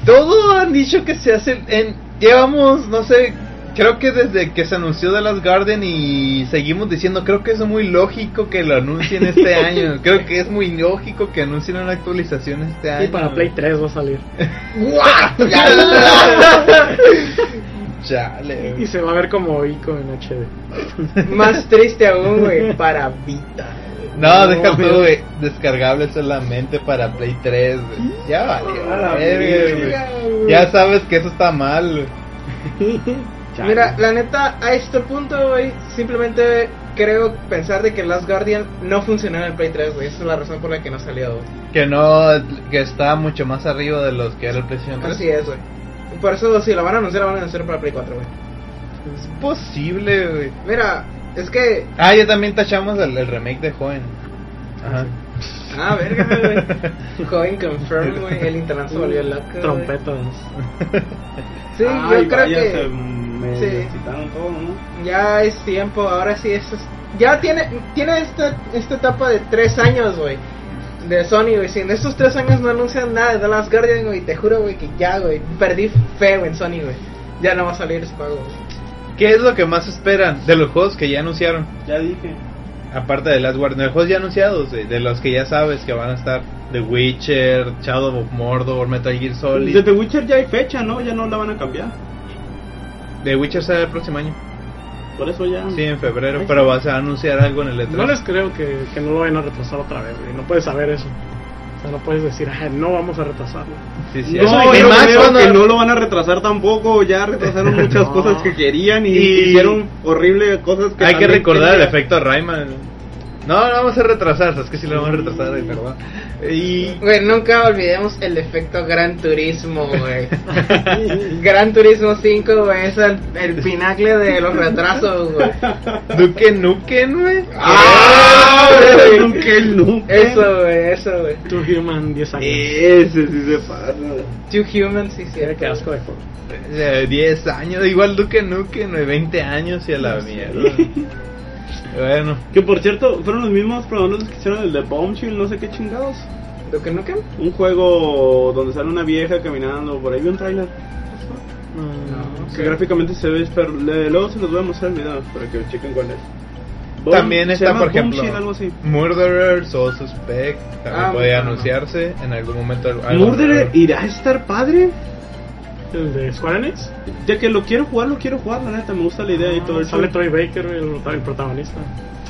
Todos han dicho que se hace en... Llevamos, no sé, creo que desde que se anunció de las Garden y seguimos diciendo, creo que es muy lógico que lo anuncien este año. Creo que es muy lógico que anuncien una actualización este año. Y para Play 3 va a salir. Chale. Y se va a ver como Ico en HD. Más triste aún, güey, para Vita. No, deja güey. Descargable solamente para Play 3, güey. Ya valió. Ya sabes que eso está mal. Mira, la neta, a este punto, güey, simplemente creo pensar de que Last Guardian no funcionó en el Play 3, güey. Esa es la razón por la que no salió, güey. Que no, que está mucho más arriba de los que era el PlayStation 3. Así es, güey. Por eso, si lo van a anunciar, lo van a anunciar para Play 4, güey. Es posible, güey. Mira, es que. Ah, ya también tachamos el, el remake de Joven. Ajá. Ah, verga, güey. Joven confirm, güey. El internet se volvió loco. Trompetas. Sí, yo creo vaya, que. se me sí. excitaron todo, ¿no? Ya es tiempo, ahora sí es ya tiene tiene esta esta etapa de tres años, güey, de Sony, güey. Si en estos tres años no anuncian nada de The Last Guardian, güey, te juro, güey, que ya, güey, perdí fe, güey, en Sony, güey. Ya no va a salir ese juego. güey. ¿Qué es lo que más esperan de los juegos que ya anunciaron? Ya dije. Aparte de Last Guardian, de los juegos ya anunciados, de los que ya sabes que van a estar The Witcher, Shadow of Mordor, Metal Gear Solid. De The Witcher ya hay fecha, ¿no? Ya no la van a cambiar. The Witcher sale el próximo año. Por eso ya. Sí, en febrero, pero vas a anunciar algo en el E3. No les creo que, que no lo vayan a retrasar otra vez, güey. No puedes saber eso. No puedes decir, ah, no vamos a retrasarlo. Sí, sí, No, yo más creo cuando- que no lo van a retrasar tampoco. Ya retrasaron muchas No. cosas que querían y, Y- hicieron horribles cosas que Hay que recordar el querían. efecto Rayman. No, no vamos a retrasar, es que sí lo vamos a retrasar, de verdad. Y Güey, nunca olvidemos el efecto Gran Turismo, güey. Gran Turismo 5, güey, es el, el pinacle de los retrasos, güey. Duque Nukem, güey. ¡Ah! Nunca el nunca. Eso, güey, eso, güey. Two Human 10 años. Ese sí se pasa. Two Humans, sí, cierto. qué asco de juego. Eh, 10 años, igual Duque Nukem, güey, 20 años y a la mierda. Bueno, Que por cierto, fueron los mismos programadores que hicieron el de Bombshell, no sé qué chingados. ¿Lo que no que? Un juego donde sale una vieja caminando, por ahí vi un trailer. No, Que gráficamente se ve, pero luego se los voy a mostrar el video para que chequen cuál es. También está, por ejemplo, Bombshell, algo así. Murderer, Soul Suspect, también Ah, puede anunciarse en algún momento. algo Murderer irá a estar padre. ¿El de Square Enix? Ya que lo quiero jugar, lo quiero jugar, la neta, me gusta la idea y todo el Sale. Troy Baker, el, el protagonista.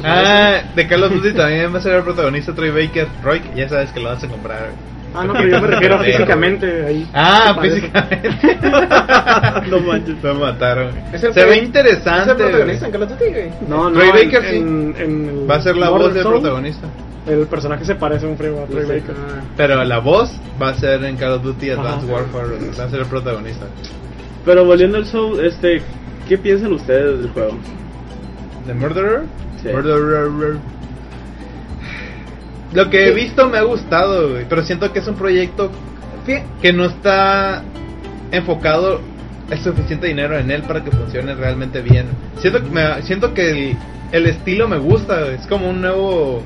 Ah, de Call of Duty también va a ser el protagonista Troy Baker. Roy, ya sabes que lo vas a comprar. Ah, no, pero yo me refiero físicamente ahí. Ah, físicamente. No manches. Lo mataron. Se ve pro- ¿Es interesante. el protagonista en. Call of Duty, güey? No, no, Troy en- Baker sí. en- en Va a ser la voz del protagonista. El personaje se parece un a Troy Sí, sí. Baker. Pero la voz va a ser en Call of Duty Advanced Ajá. Warfare. Va a ser el protagonista. Pero volviendo al show, este, ¿qué piensan ustedes del juego? ¿The Murderer? Sí. Murderer. Lo que he visto me ha gustado, güey, pero siento que es un proyecto que no está enfocado el suficiente dinero en él para que funcione realmente bien. Siento que, me- siento que el, el estilo me gusta, güey, es como un nuevo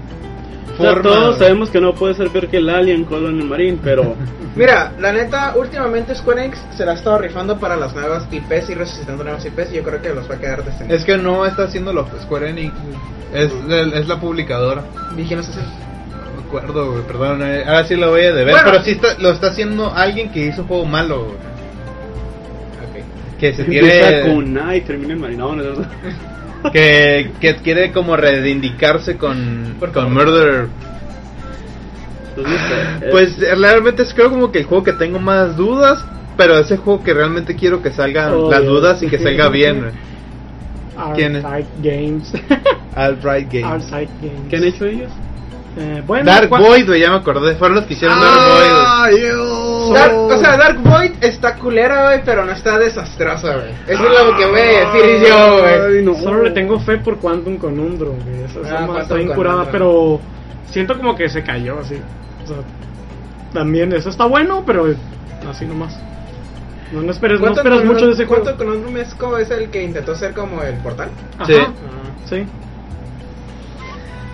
forma. todos sabemos que no puede ser peor que el Alien Colonial Marine, pero Mira, la neta, últimamente Square Enix se la ha estado rifando para las nuevas IPs y resucitando nuevas IPs y yo creo que los va a quedar decentes. Es que no está haciendo lo Square Enix, es, es la publicadora. ¿Y quién los hace? No me acuerdo, güey, perdón, eh, ahora sí lo voy a deber, Bueno. pero sí está, lo está haciendo alguien que hizo un juego malo, güey, Ok. que se empieza quiere con A y termina en no, no. que, que quiere como reivindicarse con, Por con eh, Pues eh, realmente es creo como que el juego que tengo más dudas, pero ese juego que realmente quiero que salgan Oh, las dudas y que salga bien. ¿Quién Games. Outright Games. Games. ¿Qué han hecho ellos? Eh, bueno, Dark Void, güey, ya me acordé. Fueron los que hicieron Dark Void. Dark- o sea, Dark Void está culera, güey, pero no está desastrosa, güey. Eso es lo que voy a decir yo, güey. No. Solo le tengo fe por Quantum Conundrum, güey. Esa, Ah, Quantum está bien curada, Conundrum. pero siento como que se cayó así. O sea, también eso está bueno, pero así nomás. No, no esperes, no ¿Cuánto esperas mucho de ese juego. ¿Cuánto Conundrum es como es el que intentó ser como el portal? Ajá, Sí. sí.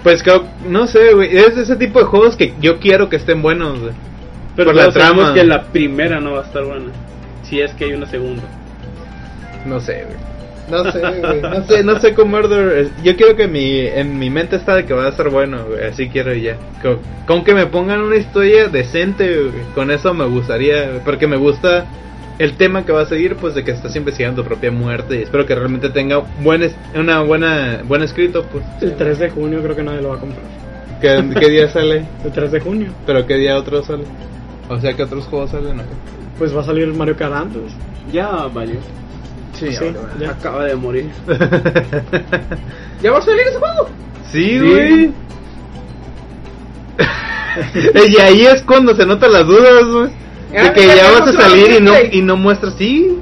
Pues creo- no sé, güey. Es de ese tipo de juegos que yo quiero que estén buenos, güey. Pero por la trama. que la primera no va a estar buena. Si es que hay una segunda. No sé, güey. No sé, güey. No sé, no sé cómo Murder. Yo quiero que mi, en mi mente está de que va a estar bueno, güey. Así quiero ya. Con, con que me pongan una historia decente, güey. Con eso me gustaría, güey, Porque me gusta el tema que va a seguir, pues de que estás investigando tu propia muerte. Y espero que realmente tenga buen, es- una buena, buen escrito, pues. El 3 de junio creo que nadie lo va a comprar. ¿Qué, qué día sale? El 3 de junio. ¿Pero qué día otro sale? O sea, que otros juegos salen, ¿no? Pues va a salir Mario Kart antes. Ya valió. Sí, Sí, ya. Acaba de morir. ¿Ya va a salir ese juego? Sí, Sí. güey. y ahí es cuando se notan las dudas, güey. Ah, De que ya vas a salir y no, y no muestras, sí.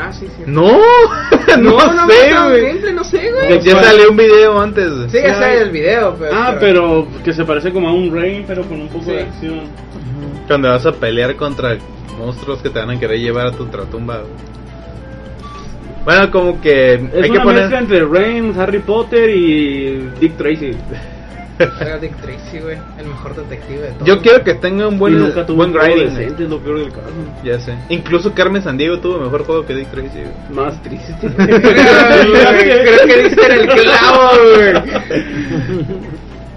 Ah, sí, sí. No, no, no, no, sé, güey. no sé, Ya- güey. Ya salió un video antes. Sí, ya sale el video, pero... Ah, pero que se parece como a un Rain, pero con un poco Sí. de acción. Cuando vas a pelear contra monstruos que te van a querer llevar a tu ultratumba, güey. Bueno, como que Es hay que una poner. mezcla entre Rain, Harry Potter y Dick Tracy. Era Dick Tracy, güey, el mejor detective de todos. Yo quiero que tenga un buen, y nunca tuvo buen un juego grinding. güey. decente, es lo peor del caso. Ya sé. Incluso Carmen Sandiego tuvo mejor juego que Dick Tracy, güey. Más triste. Creo que diste en el clavo, güey.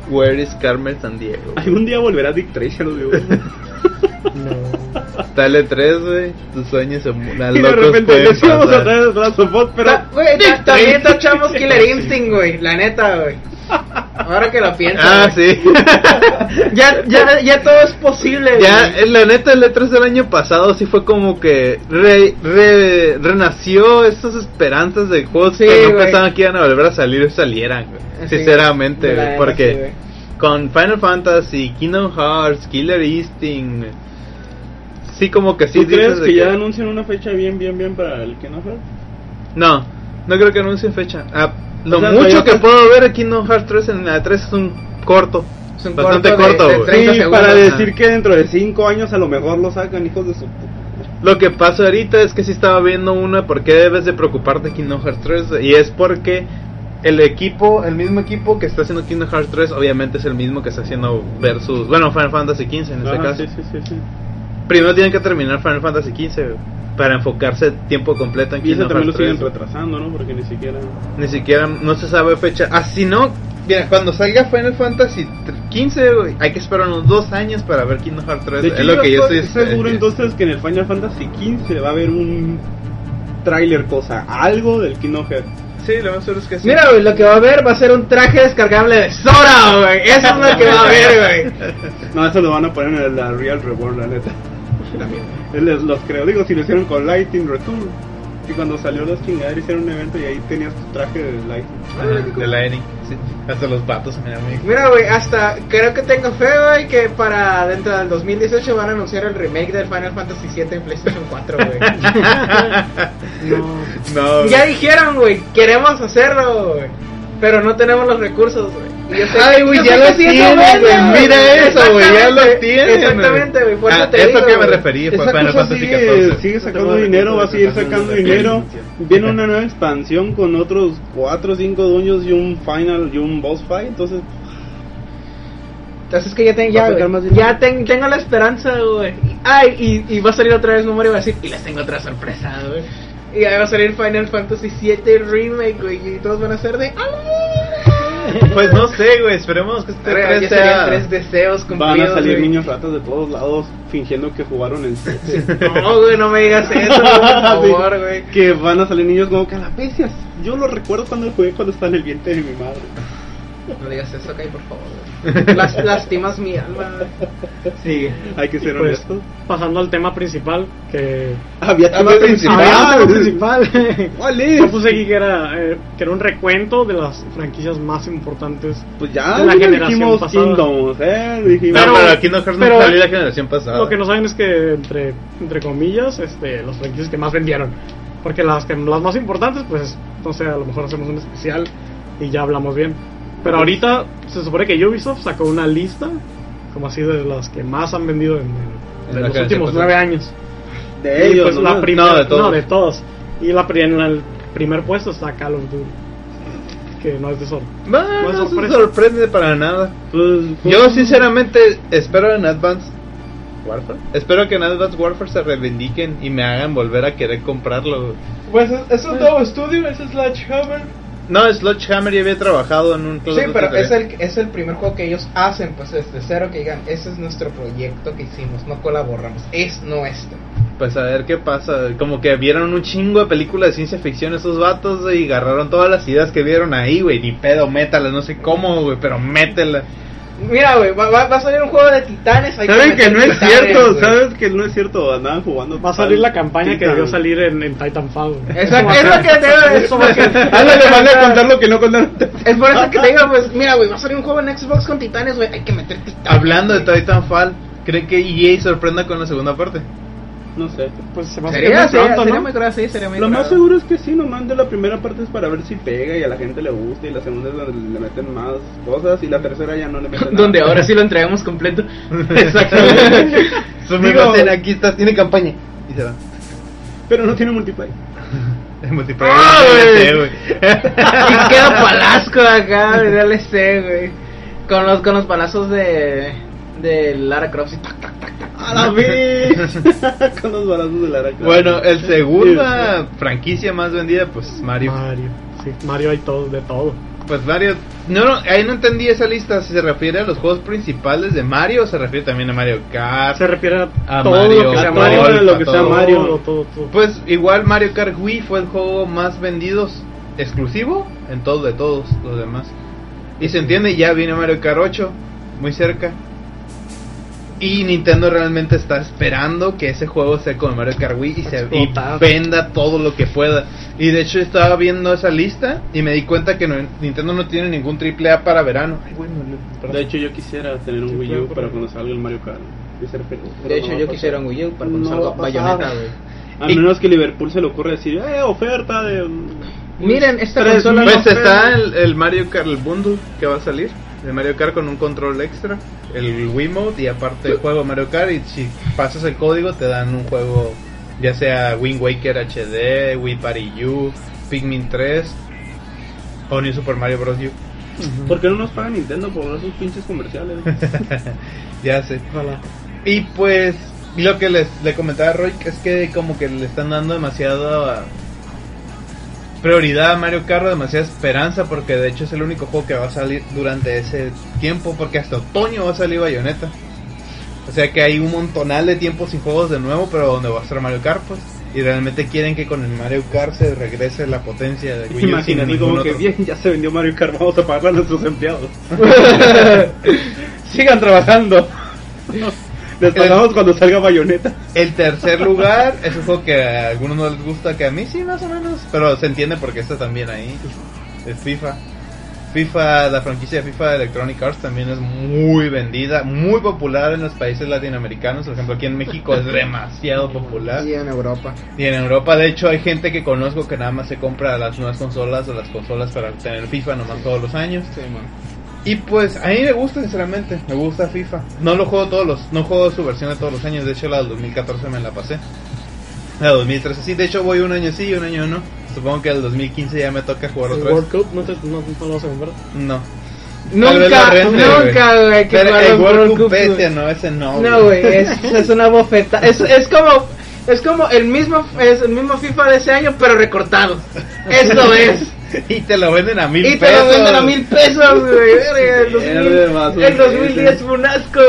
Where is Carmen Sandiego? Algún día volverá Dick Tracy a los No. Dale tres, güey. Tus sueños se las y de repente decíamos pasar. otra vez Last of Us, pero. Ta- Güey, ta- también tachamos Killer Instinct, güey, la neta, güey. Ahora que lo pienso. Ah, güey. sí. Ya, ya, ya todo es posible, ya, güey. eh, la neta, el E3 del año pasado sí fue como que re- re- renació estas esperanzas de juegos Sí, que no güey. pensaban que iban a volver a salir y salieran, güey. Sí, Sinceramente, porque con Final Fantasy, Kingdom Hearts, Killer Instinct, sí como que sí ¿Tú crees dices de que ya anuncian una fecha bien, bien, bien para el que no fue? No, no creo que anuncien fecha. Ah, lo O sea, mucho que puedo ver aquí en Kingdom Hearts 3 en la 3 es un corto. Es un bastante corto de- corto, de güey. 30 Sí, segundos. para decir que dentro de 5 años a lo mejor lo sacan, hijos de su. Lo que pasa ahorita es que sí estaba viendo una por qué debes de preocuparte Kingdom Hearts 3 y es porque el equipo, el mismo equipo que está haciendo Kingdom Hearts 3 obviamente es el mismo que está haciendo versus, bueno, Final Fantasy 15 en este Ah, caso. sí, sí, sí, sí. Primero tienen que terminar Final Fantasy 15 para enfocarse tiempo completo en Y Kingdom también lo siguen 3. retrasando, ¿no? Porque ni siquiera. Ni siquiera no se sabe fecha. Así no, mira, cuando salga Final Fantasy 15, güey, hay que esperar unos dos años para ver Kingdom Hearts 3. De hecho, es lo que yo estoy seguro eh, entonces que en el Final Fantasy XV va a haber un tráiler cosa, algo del Kingdom Hearts. Sí, lo más seguro es que sí. Mira, güey, lo que va a haber va a ser un traje descargable de Sora, güey. Eso es lo que va a haber, güey. No, eso lo van a poner en la Real Reborn, la neta. Les- los creo, digo, si lo hicieron con Lighting Return. Y cuando salió los chingaderos hicieron un evento y ahí tenías tu traje de Lighting. Ah, de Lightning, sí. Hasta los vatos, mira, mira. Mira, güey, hasta creo que tengo fe, güey, que para dentro del 2018 van a anunciar el remake del Final Fantasy VII en PlayStation 4, güey. No. No, ya dijeron, güey, queremos hacerlo, güey. Pero no tenemos los recursos, güey. Y yo sé Ay, güey, ya lo güey. Mira eso, güey, ya lo tienen. Exactamente, güey, por Ah, eso te eso digo, que me referí fue Esa Final Fantasy sigue, 14. sigue sacando dinero, va a seguir sacando dinero. Viene una nueva expansión con otros 4 o 5 dueños y un final y un boss fight. Entonces, Entonces es que ya, ten- ya, ten- tengo la esperanza, güey. Ay, y, y va a salir otra vez Memoria y va a decir, y les tengo otra sorpresa, güey. Y ahí va a salir Final Fantasy VII Remake, güey, y todos van a ser de... Pues no sé, güey, esperemos que este Ahora, 3 ya serían sea... tres deseos cumplidos, van a salir güey. niños ratas de todos lados fingiendo que jugaron el 7. No, güey, no me digas eso, güey, por favor, güey. Que van a salir niños como calapecias. Yo lo recuerdo cuando jugué cuando estaba en el vientre de mi madre. No digas eso, Kai, por favor. Las, lastimas mi alma. Sí, hay que ser Pues, honesto. pasando al tema principal, que Había tema Había principal. un tema principal. ¿Cuál es? Yo puse aquí que era, eh, que era un recuento de las franquicias más importantes. Pues ya de la ya generación dijimos pasada. Kingdoms, eh, dijimos. No, Pero- pero aquí no pero- salió la generación pasada. Lo que no saben es que, entre, entre comillas, este, las franquicias que más vendieron. Porque las, que, las más importantes, pues, no sé, a lo mejor hacemos un especial y ya hablamos bien. Pero ahorita se supone que Ubisoft sacó una lista, como así, de las que más han vendido en, los últimos pasada. nueve años. de Y, ellos, pues, ¿no? la primera, No, de todos. no, de todos. Y la, en el primer puesto está Call of Duty. Que no es de solo. No, No sorpresa. sorprende para nada. Pues, pues, Yo sinceramente espero en Advance Warfare. Espero que en Advance Warfare se reivindiquen y me hagan volver a querer comprarlo. Pues es, es un nuevo estudio, es Sledgehammer. No, Sledgehammer ya había trabajado en un Sí, pero es el, es el primer juego que ellos hacen, pues desde cero, que digan, ese es nuestro proyecto que hicimos, no colaboramos, es nuestro. Pues a ver qué pasa. Como que vieron un chingo de películas de ciencia ficción esos vatos y agarraron todas las ideas que vieron ahí, güey. Ni pedo, métalas, no sé cómo, güey, pero mételas. Mira, güey, va, va- va a salir un juego de titanes. hay Saben que no es titanes, cierto, güey. sabes que no es cierto, andaban jugando. Va a salir la campaña que debió salir en, en Titanfall. Exacto, es lo que te eso va a ser- Ándale, van a contar lo que no contaron. Es por eso que te digo, pues, mira, güey, va a salir un juego en Xbox con titanes, güey, hay que meter titanes. Hablando de. Titanfall, ¿creen que EA sorprenda con la segunda parte? No sé. Pues se hace que Sería, sería, pronto, sería ¿no? muy grave, sí, sería muy Lo más seguro es que sí, nomás de la primera parte es para ver si pega y a la gente le gusta y la segunda es donde le meten más cosas y la tercera ya no le meten nada. Donde ahora sí lo entregamos completo. Exactamente. Su Digo- aquí está, tiene campaña. Y se va. Pero no tiene multiplayer. El multiplayer. ¡Ah, güey! DLC, güey. y queda palasco acá, de DLC, güey. Con los, con los palazos de, de Lara Croft. y tac, tac. A la vez. Con los balazos de Lara Croft. Bueno, el segunda franquicia más vendida, pues Mario. Mario. Sí, Mario hay todo, de todo. Pues Mario. No, no, ahí no entendí esa lista. Si se refiere a los juegos principales de Mario o se refiere también a Mario Kart. Se refiere a, A todo Mario, lo que sea Mario. lo que sea todo, Mario. Todo, todo, todo. Pues igual Mario Kart Wii fue el juego más vendido exclusivo en todo de todos los demás. Y se entiende, ya viene Mario Kart 8, muy cerca. Y Nintendo realmente está esperando que ese juego sea con Mario Kart Wii y, se, y venda todo lo que pueda. Y de hecho estaba viendo esa lista y me di cuenta que no- Nintendo no tiene ningún triple A para verano. Ay, bueno, perdón. De hecho, yo quisiera tener un Wii U para cuando salga el Mario Kart. De hecho, no yo quisiera un Wii U para cuando No salga a. Bayonetta. A menos que Liverpool se le ocurre decir, eh, oferta de. Miren, esta consola Pues está el, el Mario Kart, el bundle que va a salir. El Mario Kart con un control extra, el Wii Mode y aparte el juego Mario Kart. Y si pasas el código, te dan un juego, ya sea Wind Waker HD, Wii Party U, Pikmin 3 o New Super Mario Bros. U. ¿Por qué no nos paga Nintendo por esos pinches comerciales? ya sé. Ojalá. Y pues, lo que les le comentaba a Roy es que como que le están dando demasiado ah, prioridad a Mario Kart, demasiada esperanza, porque de hecho es el único juego que va a salir durante ese tiempo, porque hasta otoño va a salir Bayonetta. O sea que hay un montonal de tiempo sin juegos de nuevo, pero donde va a estar Mario Kart, pues. Y realmente quieren que con el Mario Kart se regrese la potencia de Wii U Imagínate como que bien, ya se vendió Mario Kart, vamos a pagarle a nuestros empleados. Sigan trabajando. Les pagamos cuando salga Bayonetta. El tercer lugar es un juego que a algunos no les gusta, que a mí sí, más o menos. Pero se entiende porque está también ahí. Es FIFA. FIFA, la franquicia de FIFA de Electronic Arts también es muy vendida, muy popular en los países latinoamericanos. Por ejemplo, aquí en México es demasiado popular. Y en Europa. Y en Europa, de hecho, hay gente que conozco que nada más se compra las nuevas consolas o las consolas para tener FIFA nomás todos los años. Sí, man. Y pues a mí me gusta sinceramente, me gusta FIFA. No lo juego todos los, no juego su versión de todos los años, de hecho la del 2014 me la pasé. La del 2013 sí, de hecho voy un año sí y un año no. Supongo que el 2015 ya me toca jugar otra vez. World Cup no, te, no, no lo vas a comprar. No. Vez Nunca, rente, nunca, güey. que Pero el los World Cup no, ese no. No, güey, es, es una bofeta. Es, es como es como el mismo es el mismo FIFA de ese año, pero recortado. Eso es. y te lo venden a mil Y te pesos. lo venden a mil pesos, güey. El, 2000 Pierde más un el 2010 peso. fue un asco,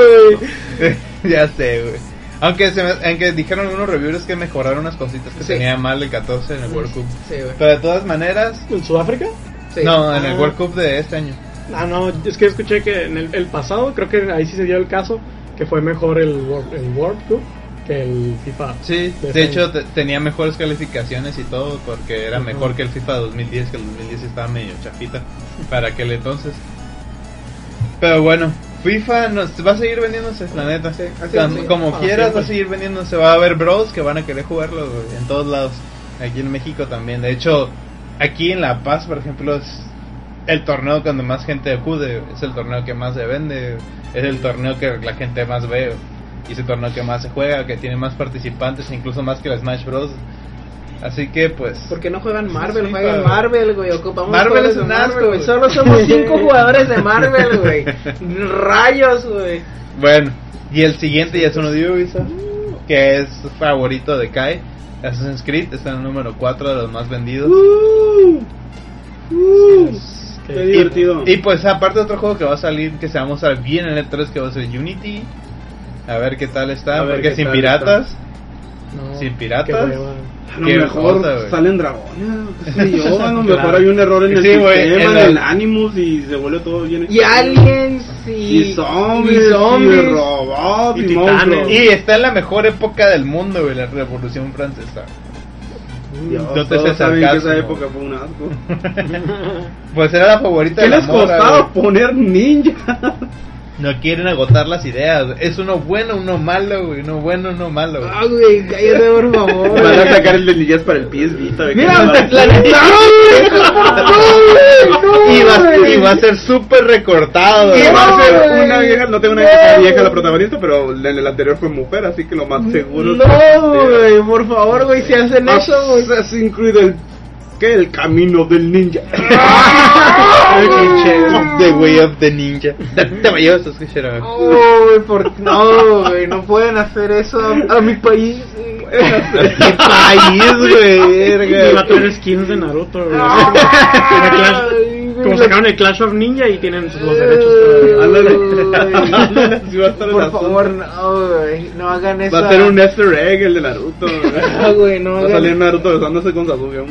güey. ya sé, güey. Aunque, se me- aunque dijeron algunos reviewers que mejoraron unas cositas que Sí. tenía mal el 14 en el World Cup. Sí, güey. Pero de todas maneras, ¿En Sudáfrica? Sí. no, en el Ah. World Cup de este año. Ah, no, es que escuché que en el, el pasado, creo que ahí sí se dio el caso, que fue mejor el, World- el World Cup que el FIFA. Sí, De hecho te- tenía mejores calificaciones y todo porque era mejor que el FIFA 2010, que el 2010 estaba medio chafita para aquel entonces. Pero bueno, FIFA nos va a seguir vendiéndose, la neta. así Como, Ah, quieras va a seguir vendiéndose. Va a haber bros que van a querer jugarlo en todos lados. Aquí en México también. De hecho, aquí en La Paz, por ejemplo, es el torneo donde más gente acude. Es el torneo que más se vende. Es el torneo que la gente más ve. Y es el torneo que más se juega, que tiene más participantes, incluso más que el Smash Bros. Así que pues... ¿Por qué no juegan Marvel? Sí, juegan claro. Marvel, güey. Ocupamos Marvel es un asco, güey. Solo somos cinco jugadores de Marvel, güey. Rayos, güey. Bueno, y el siguiente ya es uno de Ubisoft, que es favorito de Kai. Assassin's Creed está en el número 4 de los más vendidos. Uh, uh, qué divertido. Y pues aparte otro juego que va a salir, que se va a mostrar bien en el E3, que va a ser Unity. A ver qué tal está, A ver porque qué sin tal piratas. No, Sin piratas. a lo qué mejor cosa, salen dragones, qué sé yo, a lo mejor Claro. hay un error en el Sí, sistema, en en la- el Animus y se vuelve todo bien Y aliens y, y zombies, y y, zombies. robots Y y, titanes. monstruos. Y está en la mejor época del mundo, güey, la Revolución Francesa. Dios, no te todos saben que esa época fue un asco. Pues era la favorita ¿Qué de la les morra, costaba güey. poner ninja? No quieren agotar las ideas. Es uno bueno, uno malo, güey. Uno bueno, uno malo. güey. Ah, güey, cállate, por favor. Van a sacar el de ninjas para el PS Vita. güey, Mira, no. No, y, va, y va a ser súper recortado. Y va a ser una vieja, no tengo una vieja, vieja la protagonista, pero en el anterior fue mujer, así que lo más seguro es que No, güey, por favor, güey, si hacen eso, güey. Assassin's Creed, el, ¿qué? El camino del ninja. The Way of the Ninja. Te llevas a escuchar. Oh, güey, por... No, güey, no pueden hacer eso a, a mi país. ¿Qué país, güey? Y va a tener skins de Naruto, güey. Güey, como sacaron el Clash of Ninja y tienen los derechos todavía. Ándale. Ándale, así va a estar el Por favor, no, güey, no hagan eso. Va a ser un easter egg el de Naruto. Ah, güey, no Va a salir Naruto besándose con Sasuke.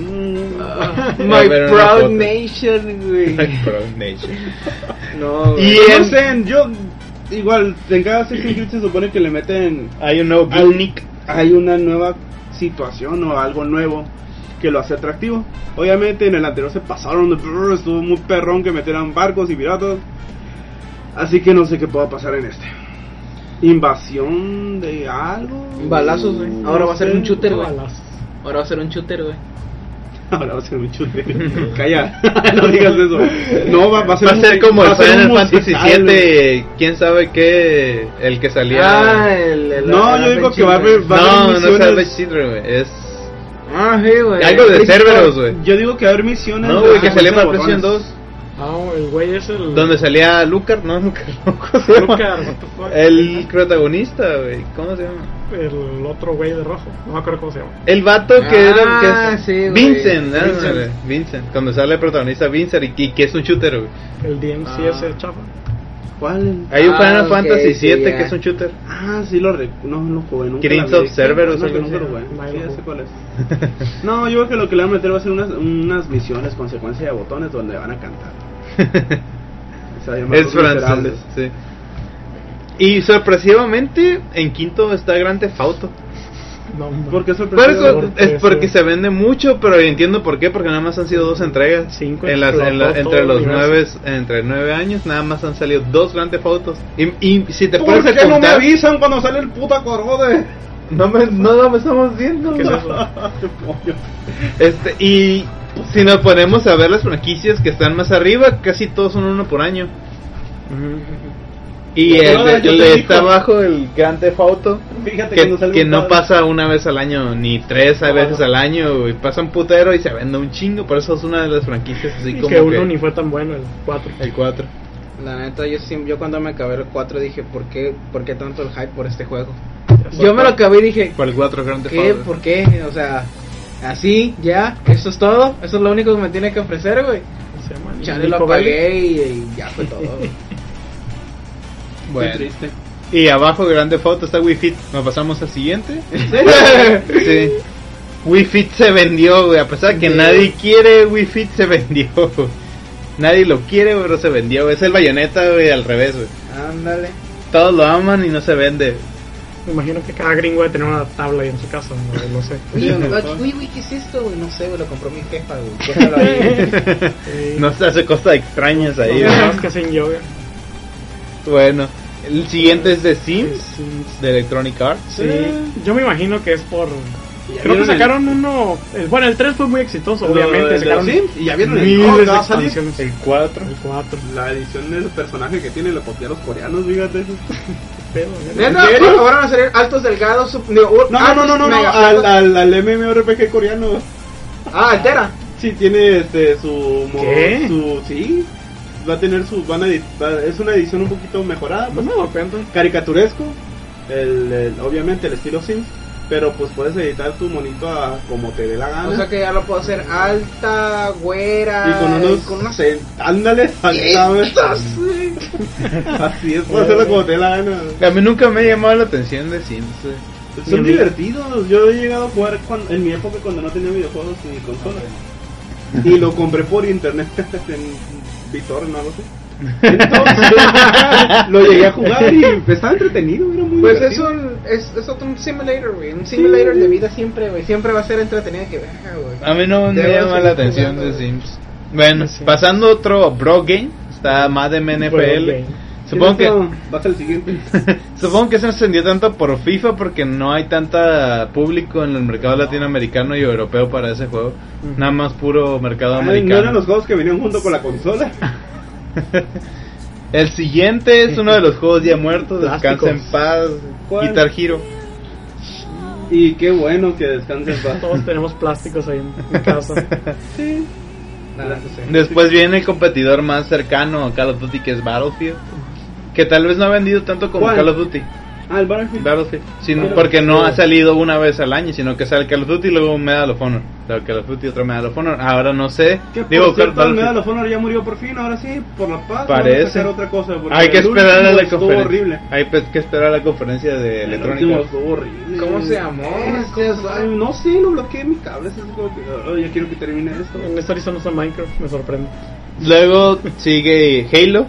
My Proud. Nation, güey. Proud Nation. No, güey. Y No en- sé, yo igual en cada Assassin's Creed se supone que le meten Hay un nuevo Hay- gimmick. hay una nueva situación o algo nuevo que lo hace atractivo. Obviamente en el anterior se pasaron de brr, estuvo muy perrón que metieran barcos y piratas. Así que no sé qué pueda pasar en este. Invasión de algo. Balazos, güey. Ahora va a ser un shooter, güey. Ahora va a ser un shooter, güey. Ahora va a ser un chute. Calla, no digas eso. No, va, va a ser, Va a un- ser como va el a ser Final Fantasy. 7, quién sabe qué, el que salía. Ah, el, el- No, el yo digo que va a haber- no, haber no es misiones. Salvage Children, güey. Es Ah, sí, güey. algo de. Cerberus, güey. Yo digo que va a haber misiones. No, güey, que salía para PlayStation botones. 2. Ah, el güey es el. Donde salía Lucar, no, Lucar, no. Lucar, what the fuck? El protagonista, güey, ¿cómo se llama? El otro güey de rojo. No me acuerdo cómo se llama. El vato que Ah, era. Que es- sí, güey. Vincent, Vincent. Cuando sale el protagonista Vincent y, y que es un shooter, güey. El DMC Ah. ese chafa. ¿Cuál? Hay un Ah, Final ok, Fantasy sí, 7 ya. que es un shooter. Ah, sí lo recuerdo. No, no jugué. Nunca la vi. of Cerberus, No, que algo nunca así. lo jugué. Nadie Sí, lo ya sé cuál es. No, yo creo que lo que le van a meter va a ser unas, unas misiones con secuencia de botones donde van a cantar. Es francés, sí. Y sorpresivamente en quinto está Grand Theft Auto. No, ¿Por qué Por sorpresivo? eso- Porque es porque sí. se vende mucho, pero entiendo por qué, porque nada más han sido dos entregas. Cinco en las, en la- entre los nueve, entre nueve años, nada más han salido dos Grand Theft Autos. Y, y si te ¿Por pones a qué no me contar, avisan cuando sale el puta corrode? no me, no, no me estamos viendo. ¿Qué es? Este, y si nos ponemos a ver las franquicias que están más arriba, casi todos son uno por año. Y el, yo el de está abajo, el Theft Auto, Fíjate que, no pasa una vez al año, ni tres a veces al año, y pasa un putero y se vende un chingo, por eso es una de las franquicias así Y como que uno que ni fue tan bueno, el 4. el 4. La neta, yo, yo cuando me acabé el 4 dije, ¿por qué, ¿por qué tanto el hype por este juego? Yo me lo acabé y dije, Por el 4 Grand Theft ¿qué? ¿Por qué? O sea, así, ya, eso es todo. Eso es lo único que me tiene que ofrecer, güey. Chale, lo apagué y, y ya fue todo. Bueno. Qué triste. Y abajo de Grand Theft Auto está Wii Fit. ¿Nos pasamos al siguiente? sí. Wii Fit se vendió, güey. A pesar de que Sí. nadie quiere, Wii Fit se vendió. Nadie lo quiere, güey, pero se vendió. Es el bayoneta, güey, al revés, güey. Ándale. Todos lo aman y no se vende. Me imagino que cada gringo debe tener una tabla ahí en su casa, no, no sé. Uy, uy, ¿qué es esto, güey? No sé, güey, lo compró mi jefa, güey. No se hace cosas extrañas ahí, personas que hacen yoga. Bueno, el siguiente es de Sims, de Electronic Arts. sí. Yo me imagino que es por... Creo que el- sacaron uno... el- Bueno, el 3 fue muy exitoso, Lo obviamente. de Sacaron Sims, y ya vieron el de va a salir. expansiones. El 4. El 4. La edición del personaje que tiene lo copiaron los coreanos, fíjate. No, serio? ahora van a salir altos delgados. sub- No, no, no, no, no, no, al, al, al MMORPG coreano. Ah, altera. Sí, tiene este su mo- ¿Qué? su sí, va a tener su van a edi- va- es una edición un poquito mejorada, No pues, cuenta. caricaturesco, el, el- obviamente el estilo Sims, pero pues puedes editar tu monito a como te dé la gana. O sea que ya lo puedo hacer alta, güera. y con unos con unas se- ándale. Así es, puedes hacerlo como te dé la gana. A mí nunca me ha llamado la atención de Sims. Son divertidos. Yo he llegado a jugar cuando- en mi época cuando no tenía videojuegos ni consolas. Y lo compré por internet en BitTorrent o algo así. Entonces, lo llegué a jugar y estaba entretenido, era muy Pues es un, es, es otro un simulator, güey. Un simulator de vida siempre, güey. Siempre va a ser entretenido que güey. A mí no me llama la atención jugando, de. Sims. Bueno, Sí. pasando a otro Bro Game, está Madden NFL. Supongo que Vas al siguiente. supongo que se encendió tanto por FIFA porque no hay tanta público en el mercado latinoamericano y europeo para ese juego. Nada más puro mercado Ay, no eran americano. los juegos que venían junto con la consola. El siguiente es uno de los juegos ya muertos, Descansa en paz, ¿Cuál? Guitar Hero. Y qué bueno que descansen en paz. Todos tenemos plásticos ahí en, en casa. Sí. Nada. Después viene el competidor más cercano a Call of Duty que es Battlefield. Que tal vez no ha vendido tanto como ¿Cuál? Call of Duty. Ah, el Battlefield. Battlefield. Sino Pero- porque no ha salido una vez al año, sino que sale Call of Duty y luego un Medal of Honor. Luego Call of Duty y otro Medal of Honor. Ahora no sé. Que por Digo, cierto, el Battlefield. Medal of Honor ya murió por fin, ahora sí, por la paz. Parece. Otra cosa. Hay que esperar a la conferencia. horrible. Hay que esperar a la conferencia de El electrónica. horrible. ¿Cómo se llamó? Este ay, no sé, lo bloqueé en mi cable. Es como que, oh, ya quiero que termine esto. En esta lista no está Minecraft, me sorprende. Luego sigue Halo.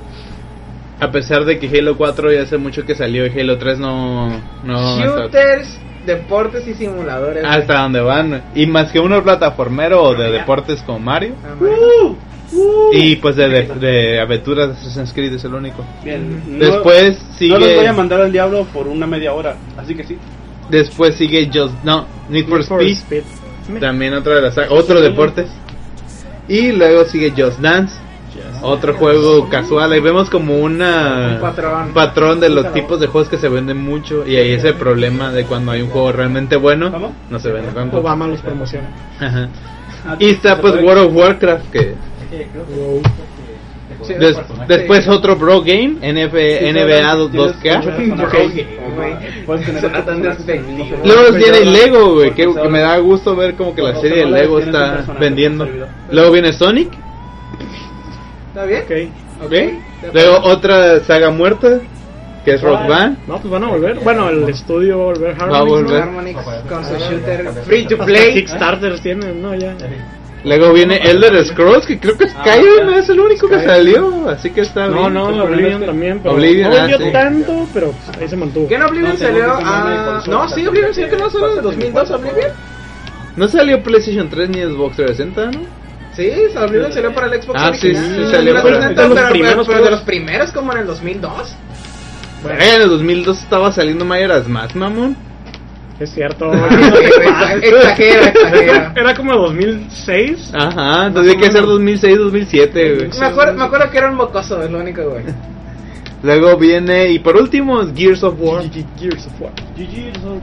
A pesar de que Halo 4 ya hace mucho que salió y Halo 3 no... no hasta, Shooters, deportes y simuladores. güey. hasta donde van. Y más que uno plataformero o de deportes como Mario. Ah. Uh, uh. Y pues de, de, de aventuras de Assassin's Creed es el único. Bien, no- Después sigue... No los voy a mandar al diablo por una media hora, así que sí. Después sigue Just... No, Need for Need for Speed. Speed. También otra de las otro deporte. Y luego sigue Just Dance, otro juego casual. Ahí vemos como una Un patrón. patrón de los tipos de juegos que se venden mucho y ahí es el problema de cuando hay un juego realmente bueno, ¿Cómo? no se vende tanto. Obama los promociona. Ajá. Y está pues World of Warcraft que. Sí, des- sí. después otro Bro Game, NF NBA 2K. Puedes tener Suena tan despectivo. Luego viene Lego, güey, que, que me da gusto ver como que la serie de Lego está vendiendo. Luego viene Sonic, ¿Está bien? Ok. Ok. ¿Ve? Luego otra saga muerta, que es Rock Band. No, pues van a volver. Bueno, el estudio va a volver. Va a Harmonix, ¿no? volver. Harmonix con su shooter free to play. Kickstarters tienen, ¿no? Ya. Luego viene Elder Scrolls, que creo que Skyrim es el único que salió, así que está No, bien. no, Oblivion también. Pero Oblivion, no ah, vendió sí. tanto, pero pues, ahí se mantuvo. ¿Qué no Oblivion No, salió? Ah, no, sí, Oblivion salió que no salió en el 2002 Oblivion. No salió PlayStation 3 ni Xbox 360, ¿no? Sí, Oblivion salió para el Xbox Ah, sí, original. sí, salió para- 360, de los pero, primeros pero de los primeros como en el 2002. Bueno, en el 2002 estaba saliendo Majora's Mask, mamón. Es cierto. exagera, exagera. Era como 2006. Ajá, entonces hay que ser 2006, 2007, güey. Me acuerdo, me acuerdo que era un mocoso, es lo único, güey. Luego viene, y por último, Gears of War. Gears of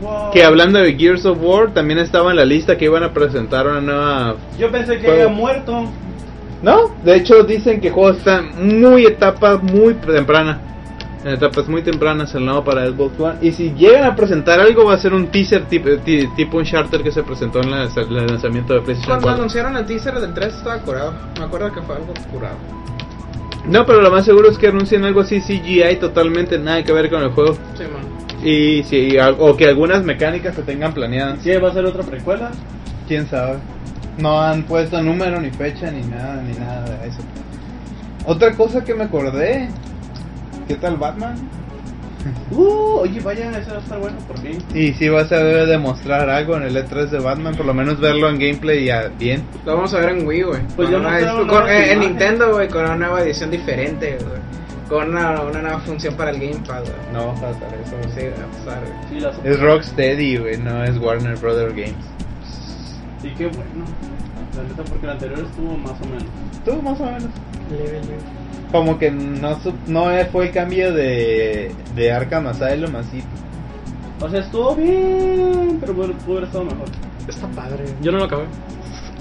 War. Que hablando de Gears of War, también estaba en la lista que iban a presentar una nueva... Yo pensé que Juego. había muerto. No, de hecho dicen que el juego está muy etapa muy temprana. En etapas muy tempranas el nuevo para Xbox One. Y si llegan a presentar algo va a ser un teaser tipo, ti- tipo un charter que se presentó en la- el lanzamiento de PlayStation Cuando 4. anunciaron el teaser del 3 estaba curado. Me acuerdo que fue algo curado. No, pero lo más seguro es que anuncien algo así CGI totalmente nada que ver con el juego. Sí, man. Y si, o que algunas mecánicas se tengan planeadas. Sí, va a ser otra precuela. Quién sabe. No han puesto número, ni fecha, ni nada, ni nada de eso. Otra cosa que me acordé. ¿Qué tal Batman? Uh, oye, vaya, eso va a estar bueno por fin. Y si vas a ver demostrar algo en el E3 de Batman, por lo menos verlo en gameplay ya bien. Lo vamos a ver en Wii, güey. Pues yo no eh, en. Nintendo, güey, con una nueva edición diferente, güey. Con una, una nueva función para el Gamepad, güey. No va a pasar eso. Sí, va a pasar, güey. Sí, las Es Rocksteady, güey, no es Warner Brother Games. Sí, qué bueno. La neta, porque el anterior estuvo más o menos. Tú más o menos. Como que no fue el cambio de, de Arkham Asylum así. O sea, estuvo bien, pero pudo pudo haber estado mejor. Está padre. Yo no lo acabé.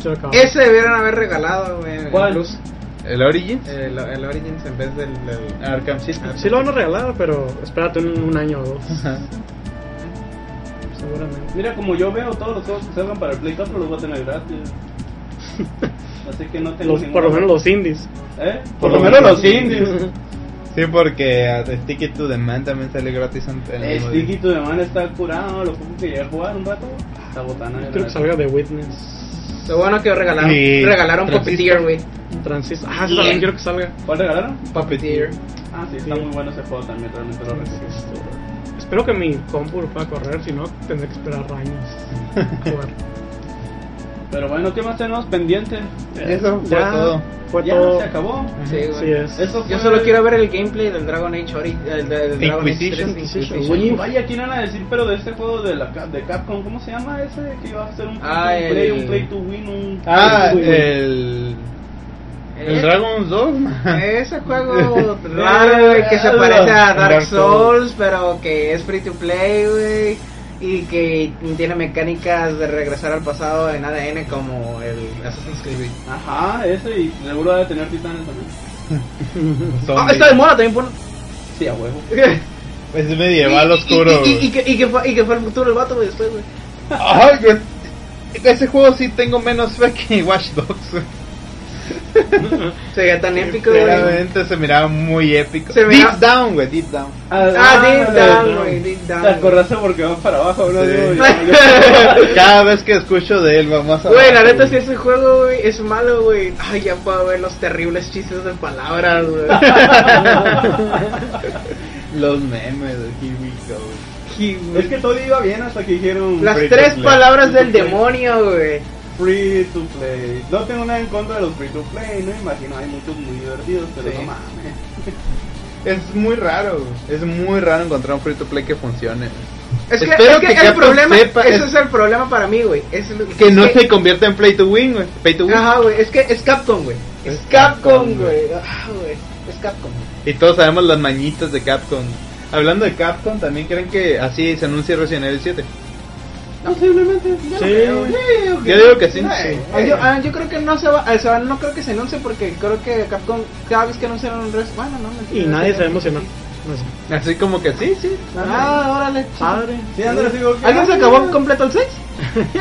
Yo lo acabé. Ese debieron haber regalado, güey. ¿Cuál? Plus. ¿El Origins? El, el Origins en vez del. del- Arkham City. Sí lo van a regalar, pero espérate un, un año o dos. Ajá. Seguramente. Mira, como yo veo todos los juegos que salgan para el Play 4 los voy a tener gratis. Así que no tengo Los- por lo menos los indies. ¿Eh? Por lo menos los indies. Sí, porque a The Stick It to the Man también sale gratis en Sticky to the Man está curado, lo poco que llegué a jugar un rato. Está botana. Creo que salga de Witness. Lo bueno que regalaron. Y regalaron. Puppeteer, güey. Transistor. Ah, sí, también quiero que salga. ¿Cuál regalaron? Puppeteer. Ah, sí, está muy bueno ese juego también, realmente lo recomiendo. Espero que mi compu lo pueda correr, si no tendré que esperar años a jugar. Pero bueno, ¿qué más tenemos pendiente? Eso fue Ya todo. Fue ya todo. se acabó. Sí, es. Eso Yo solo quiero ver el gameplay del Dragon Age Ori, el de- del Dragon Age Inquisition. 3 Inquisition. Vaya, ¿quién van a decir? Pero de este juego de, la, Cap- de Capcom, ¿cómo se llama ese? Que iba a ser un, Ah, un play, el- un play to win, un Ah, play to win. el. El Eh, Dragon's Dogma. Ese juego raro, güey, que se parece a Dark Dark Souls, pero que es free to play, güey. Y que tiene mecánicas de regresar al pasado en ADN como el Assassin's Creed. Ajá, ese y seguro debe tener titanes también. Ah, está de moda también, bueno. Sí, a huevo. Es medieval Y- oscuro. Y, y, y, que, y, que fue, y que fue el futuro el vato, güey, después, güey. Ay, güey. Ese juego sí tengo menos fe que Watch Dogs. Se veía tan épico, güey. Realmente se miraba muy épico. Se deep miraba- down, güey, deep down. Ah, deep down, güey, deep down. Te acordaste porque va para abajo, ¿no? Sí. Cada vez que escucho de él, vamos a. Güey, la neta, si ese juego, güey, es malo, güey. Ay, ya puedo ver los terribles chistes de palabras, güey. Los memes de Here We Go. Sí, güey. Es que todo iba bien hasta que dijeron Las tres palabras del demonio, güey. Free to play. No tengo nada en contra de los free to play, no imagino, hay muchos muy divertidos, pero Sí. no mames. Es muy raro, es muy raro encontrar un free to play que funcione. Es que, Espero es que que el Capcom problema, sepa- ese es- es el problema para mí, güey. Es Que no se convierta en play to win, güey. Pay to win. Ajá, güey, es que es Capcom, güey. Es, Es Capcom, güey. Ah, güey. Es Capcom. Y todos sabemos las mañitas de Capcom. Hablando de Capcom, ¿también creen que así se anuncia Resident Evil 7? Posiblemente. yo Sí. creo, yo digo Yo digo que sí. Ah, yo, ah, yo creo que no se va, o sea, no creo que se anuncie porque creo que Capcom cada vez que anuncian un res, bueno, no, mentira, Y nadie se va a emocionar. No sé. Así como que sí, sí. Ah, órale. Padre. Sí, Andrés, digo que- ¿Alguien se acabó completo el 6?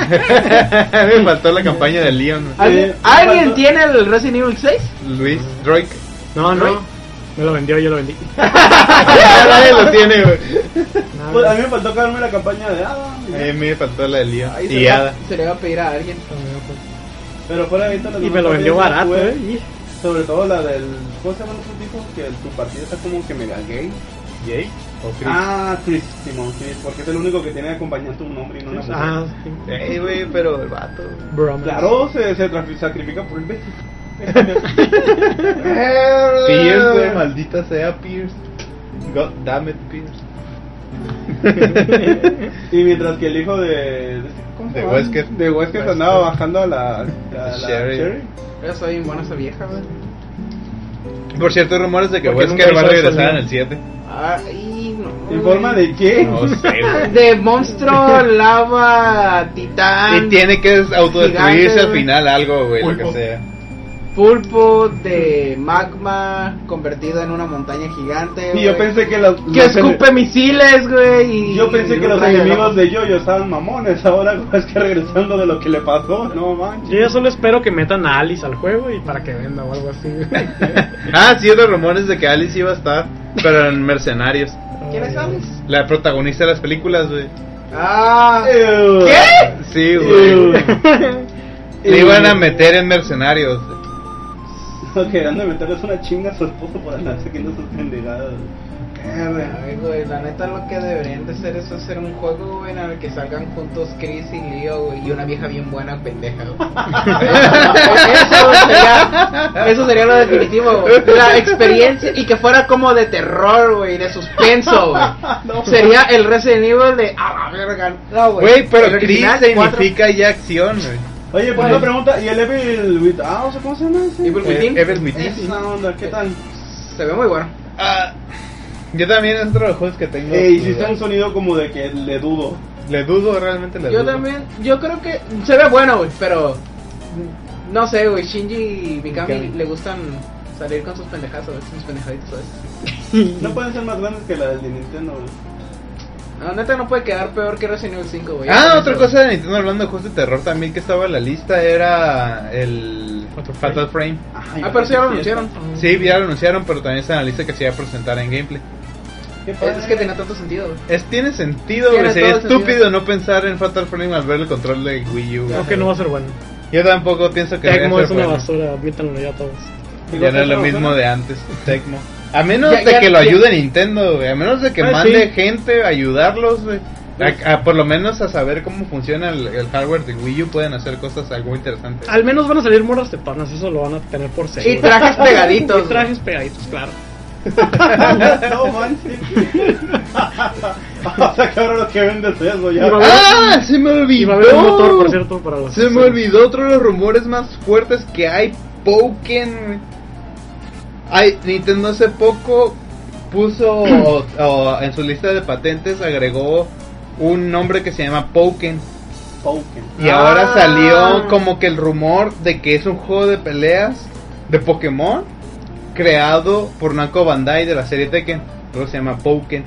Me faltó la campaña de Leon. ¿Alguien, Sí, ¿alguien faltó- tiene el Resident Evil 6? Luis Droik. No, no. Me lo vendió, yo lo vendí. Nadie lo tiene, güey. Pues a mí me faltó acabarme la campaña de Ada. A mí me faltó la de Leon. Ahí se, Y Ada. se le va a pedir a alguien. Pero fuera de ahorita Y me lo vendió barato, eh. Y- Sobre todo la del. ¿Cómo se llama el otro tipo? Que tu partida está como que mega gay. ¿Jay? ¿O Chris? Ah, Chris, Simón, Chris, porque es el único que tiene acompañante un hombre y no una mujer. Ah, Ey, güey, pero el vato. Claro, se, se sacrifica por el Betty. Pierce, güey, maldita sea Pierce. God damn it, Pierce. y mientras que el hijo de. de- ¿cómo se De llama? Wesker. De Wesker Wesker. andaba bajando a la. A la Sherry. Sherry. Yo soy bien buena esa vieja, güey. Por cierto, hay rumores de que Wesker va a eso, regresar en el 7. Ay, no. ¿En forma de qué? No sé, güey. De monstruo, lava, titán. Y tiene que autodestruirse Gigante, al final algo, güey, lo que sea. Pulpo de magma convertido en una montaña gigante. Y yo pensé que los. Que los- escupe misiles, güey. y- Yo pensé y que los enemigos de Yoyo estaban mamones. Ahora es que regresando de lo que le pasó, no manches. Yo ya solo espero que metan a Alice al juego y para que venda o algo así. Ah, sí, los rumores de que Alice iba a estar, pero en Mercenarios. ¿Quién es Alice? La protagonista de las películas, güey. Ah. Ew. ¿Qué? Sí, güey. Le iban a meter en Mercenarios. Que han de meterles una chinga a su esposo por andar siguiendo sus pendejadas. Ay, güey, la neta lo que deberían de hacer es hacer un juego, güey, en el que salgan juntos Chris y Leo, güey, y una vieja bien buena pendeja, güey. eso, sería, eso sería lo definitivo, güey. La experiencia, y que fuera como de terror, güey, de suspenso, güey. sería el Resident Evil de, ah, la verga. No, güey. Güey, pero Chris significa ya acción, güey. Oye, pues una pregunta, ¿y el Evil with ah, o sea, ¿cómo se llama ese? Evil Eh, Within Evil Within. Esa onda, ¿qué tal? se ve muy bueno. Ah, yo también es otro de los juegos que tengo. Eh, hiciste un sonido como de que le dudo. Le dudo, realmente le Yo dudo. también, yo creo que se ve bueno, güey, pero no sé, güey, Shinji y Mikami Mikami. le gustan salir con sus pendejadas, a veces, sus pendejaditos a veces. No pueden ser más grandes que la de Nintendo, güey. No, neta no puede quedar peor que Resident Evil 5, güey. Ah, otra cosa de Nintendo hablando de juegos de terror también que estaba en la lista era el Fatal Frame. Ah, pero sí ya lo anunciaron. Sí, ya lo anunciaron, pero también está en la lista que se iba a presentar en gameplay. Qué Es, que tenía tanto sentido, güey. Es, tiene sentido, güey, sería sentido. estúpido no pensar en Fatal Frame al ver el control de Wii U. güey. Creo que no va a ser bueno. Yo tampoco pienso que Tecmo es una bueno. basura, admítanlo ya todos. Ya no es lo mismo de antes, Tecmo. A menos Ya- de ya- que lo ya- ayude Nintendo, güey. A menos de que Ah, mande sí. gente a ayudarlos, güey. A- a- por lo menos a saber cómo funciona el, el hardware de Wii U pueden hacer cosas algo interesantes. Al menos van a salir morras tetonas, eso lo van a tener por seguro. Y trajes pegaditos. Y trajes pegaditos, claro. no manches. o sea lo que vendes es eso ya. ¡Ah! Se me Y olvidó. va a haber un motor, por cierto, para los... Se me olvidó otro de los rumores más fuertes que hay. Pokémon. Ay, Nintendo hace poco puso o- o en su lista de patentes agregó un nombre que se llama Pokémon. Pokémon. Y Ah. ahora salió como que el rumor de que es un juego de peleas de Pokémon creado por Namco Bandai de la serie Tekken. Luego se llama Pokémon.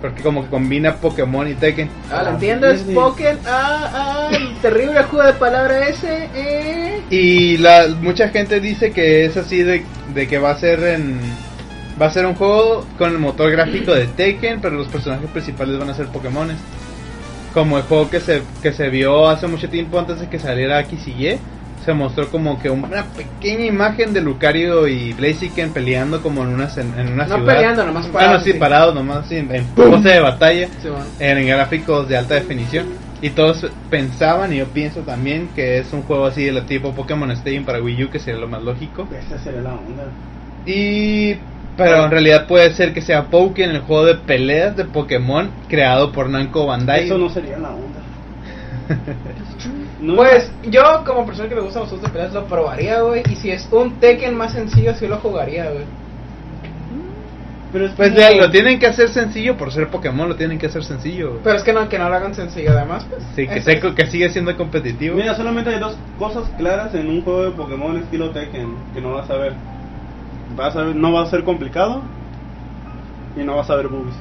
Porque como que combina Pokémon y Tekken. Ah, lo entiendo, es Pokémon. Ah, ah, terrible juego de palabra ese. Eh. Y la, mucha gente dice que es así de, de que va a ser en va a ser un juego con el motor gráfico de Tekken, pero los personajes principales van a ser Pokémones. Como el juego que se que se vio hace mucho tiempo antes de que saliera X y Y, se mostró como que una pequeña imagen de Lucario y Blaziken peleando como en una en, una No ciudad. peleando, nomás parados, no, sí, sí. parados nomás sí, en, pose de batalla Sí, bueno. en gráficos de alta definición. Y todos pensaban, y yo pienso también, que es un juego así de tipo Pokémon Stadium para Wii U, que sería lo más lógico. Esa sería la onda. Y. Pero en realidad puede ser que sea Pokémon, el juego de peleas de Pokémon creado por Namco Bandai. Eso no sería la onda. No, Pues yo, como persona que le gusta los juegos de peleas, lo probaría, güey. Y si es un Tekken más sencillo, sí lo jugaría, güey. Pero es Pues como- ya, lo tienen que hacer sencillo por ser Pokémon, lo tienen que hacer sencillo. Pero es que no, que no lo hagan sencillo, además, pues. Sí, que, es- que sigue siendo competitivo. Mira, solamente hay dos cosas claras en un juego de Pokémon estilo Tekken que no vas a ver. Vas a ver, no va a ser complicado y no vas a ver boobies.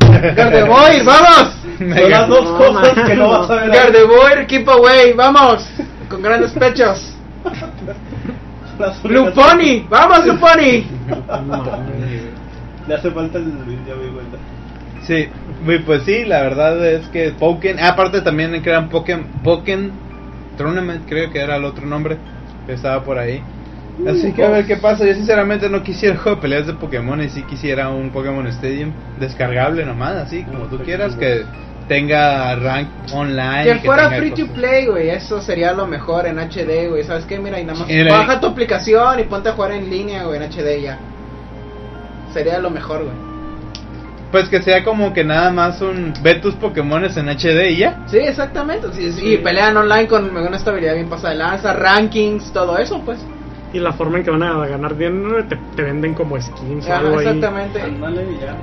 Gardevoir, vamos. Son las dos No, cosas man. que no vas a ver. Gardevoir, keep away, vamos. Con grandes pechos. Únicas- Luponi, vamos Luponi. Le hace falta el ya me di cuenta. Sí, muy- pues sí, la verdad es que Pokémon, ah, aparte también crean Pokémon, Pokémon Tournament, creo que era el otro nombre que estaba por ahí. Así que a ver qué pasa. Yo sinceramente no quisiera juego de peleas de Pokémon y sí quisiera un Pokémon Stadium descargable nomás, así como tú quieras, que tenga rank online. Que fuera tenga free to play, güey, eso sería lo mejor en HD, güey. ¿Sabes qué? Mira, y nada más baja tu aplicación y ponte a jugar en línea, güey, en HD ya. Sería lo mejor, güey. Pues que sea como que nada más un ve tus Pokémones en HD y ya. Sí, exactamente. Sí, sí, Y pelean online con una estabilidad bien pasada de lanza, rankings, todo eso, pues. Y la forma en que van a ganar dinero te, te venden como skins o algo ahí. exactamente.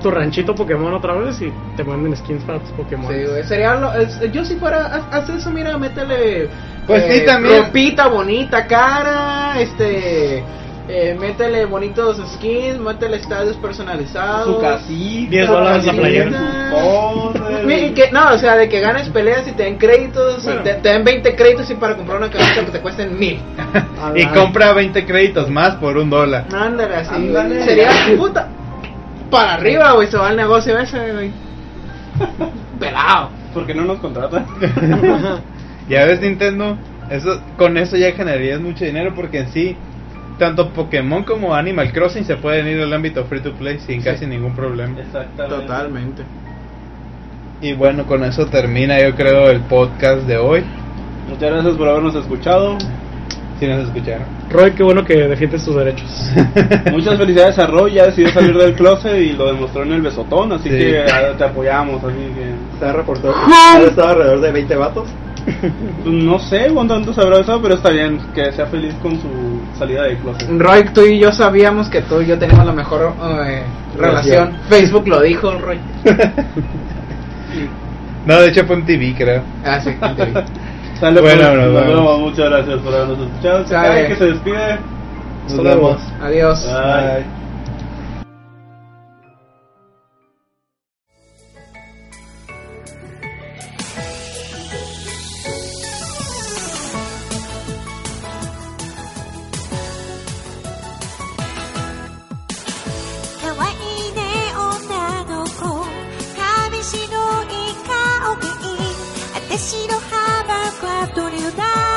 Tu ranchito Pokémon otra vez y te venden skins para tus Pokémon. Sí, güey. Sería lo, es- yo si fuera, haz, haz eso, mira, métele. Pues sí, también. Ropita bonita, cara, este. Eh, métele bonitos skins, métele estadios personalizados. Su casita. 10 dólares la playera. que, no, o sea, de que ganes peleas y te den créditos, Bueno. y te, te den 20 créditos y para comprar una camiseta que te cuesten mil. y compra 20 créditos más por un dólar. Ándale, así. Ándale. Sería puta. Para arriba, güey, se va el negocio ese, güey. Pelado. ¿Por qué no nos contratan? Ya ves Nintendo, eso con eso ya generarías mucho dinero porque en sí tanto Pokémon como Animal Crossing se pueden ir al ámbito free to play sin casi ningún problema. Exactamente. Totalmente. Y bueno, con eso termina yo creo el podcast de hoy. Muchas gracias por habernos escuchado. Si nos escucharon. Roy, qué bueno que defiendes tus derechos. Muchas felicidades a Roy, ya decidió salir del closet y lo demostró en el besotón, así Sí. que ah, te apoyamos, así que... Se ha reportado que ha estado alrededor de 20 vatos. No sé cuánto tantos habrá estado, pero está bien, que sea feliz con su salida del closet. Roy, tú y yo sabíamos que tú y yo teníamos la mejor eh, relación. Facebook lo dijo, Roy. No, de hecho fue en TV, creo. Ah, sí. Sale Bueno, pues, nos nos vemos. vemos. Muchas gracias por habernos escuchado. Que se despide. Nos vemos. Adiós. oportunidade.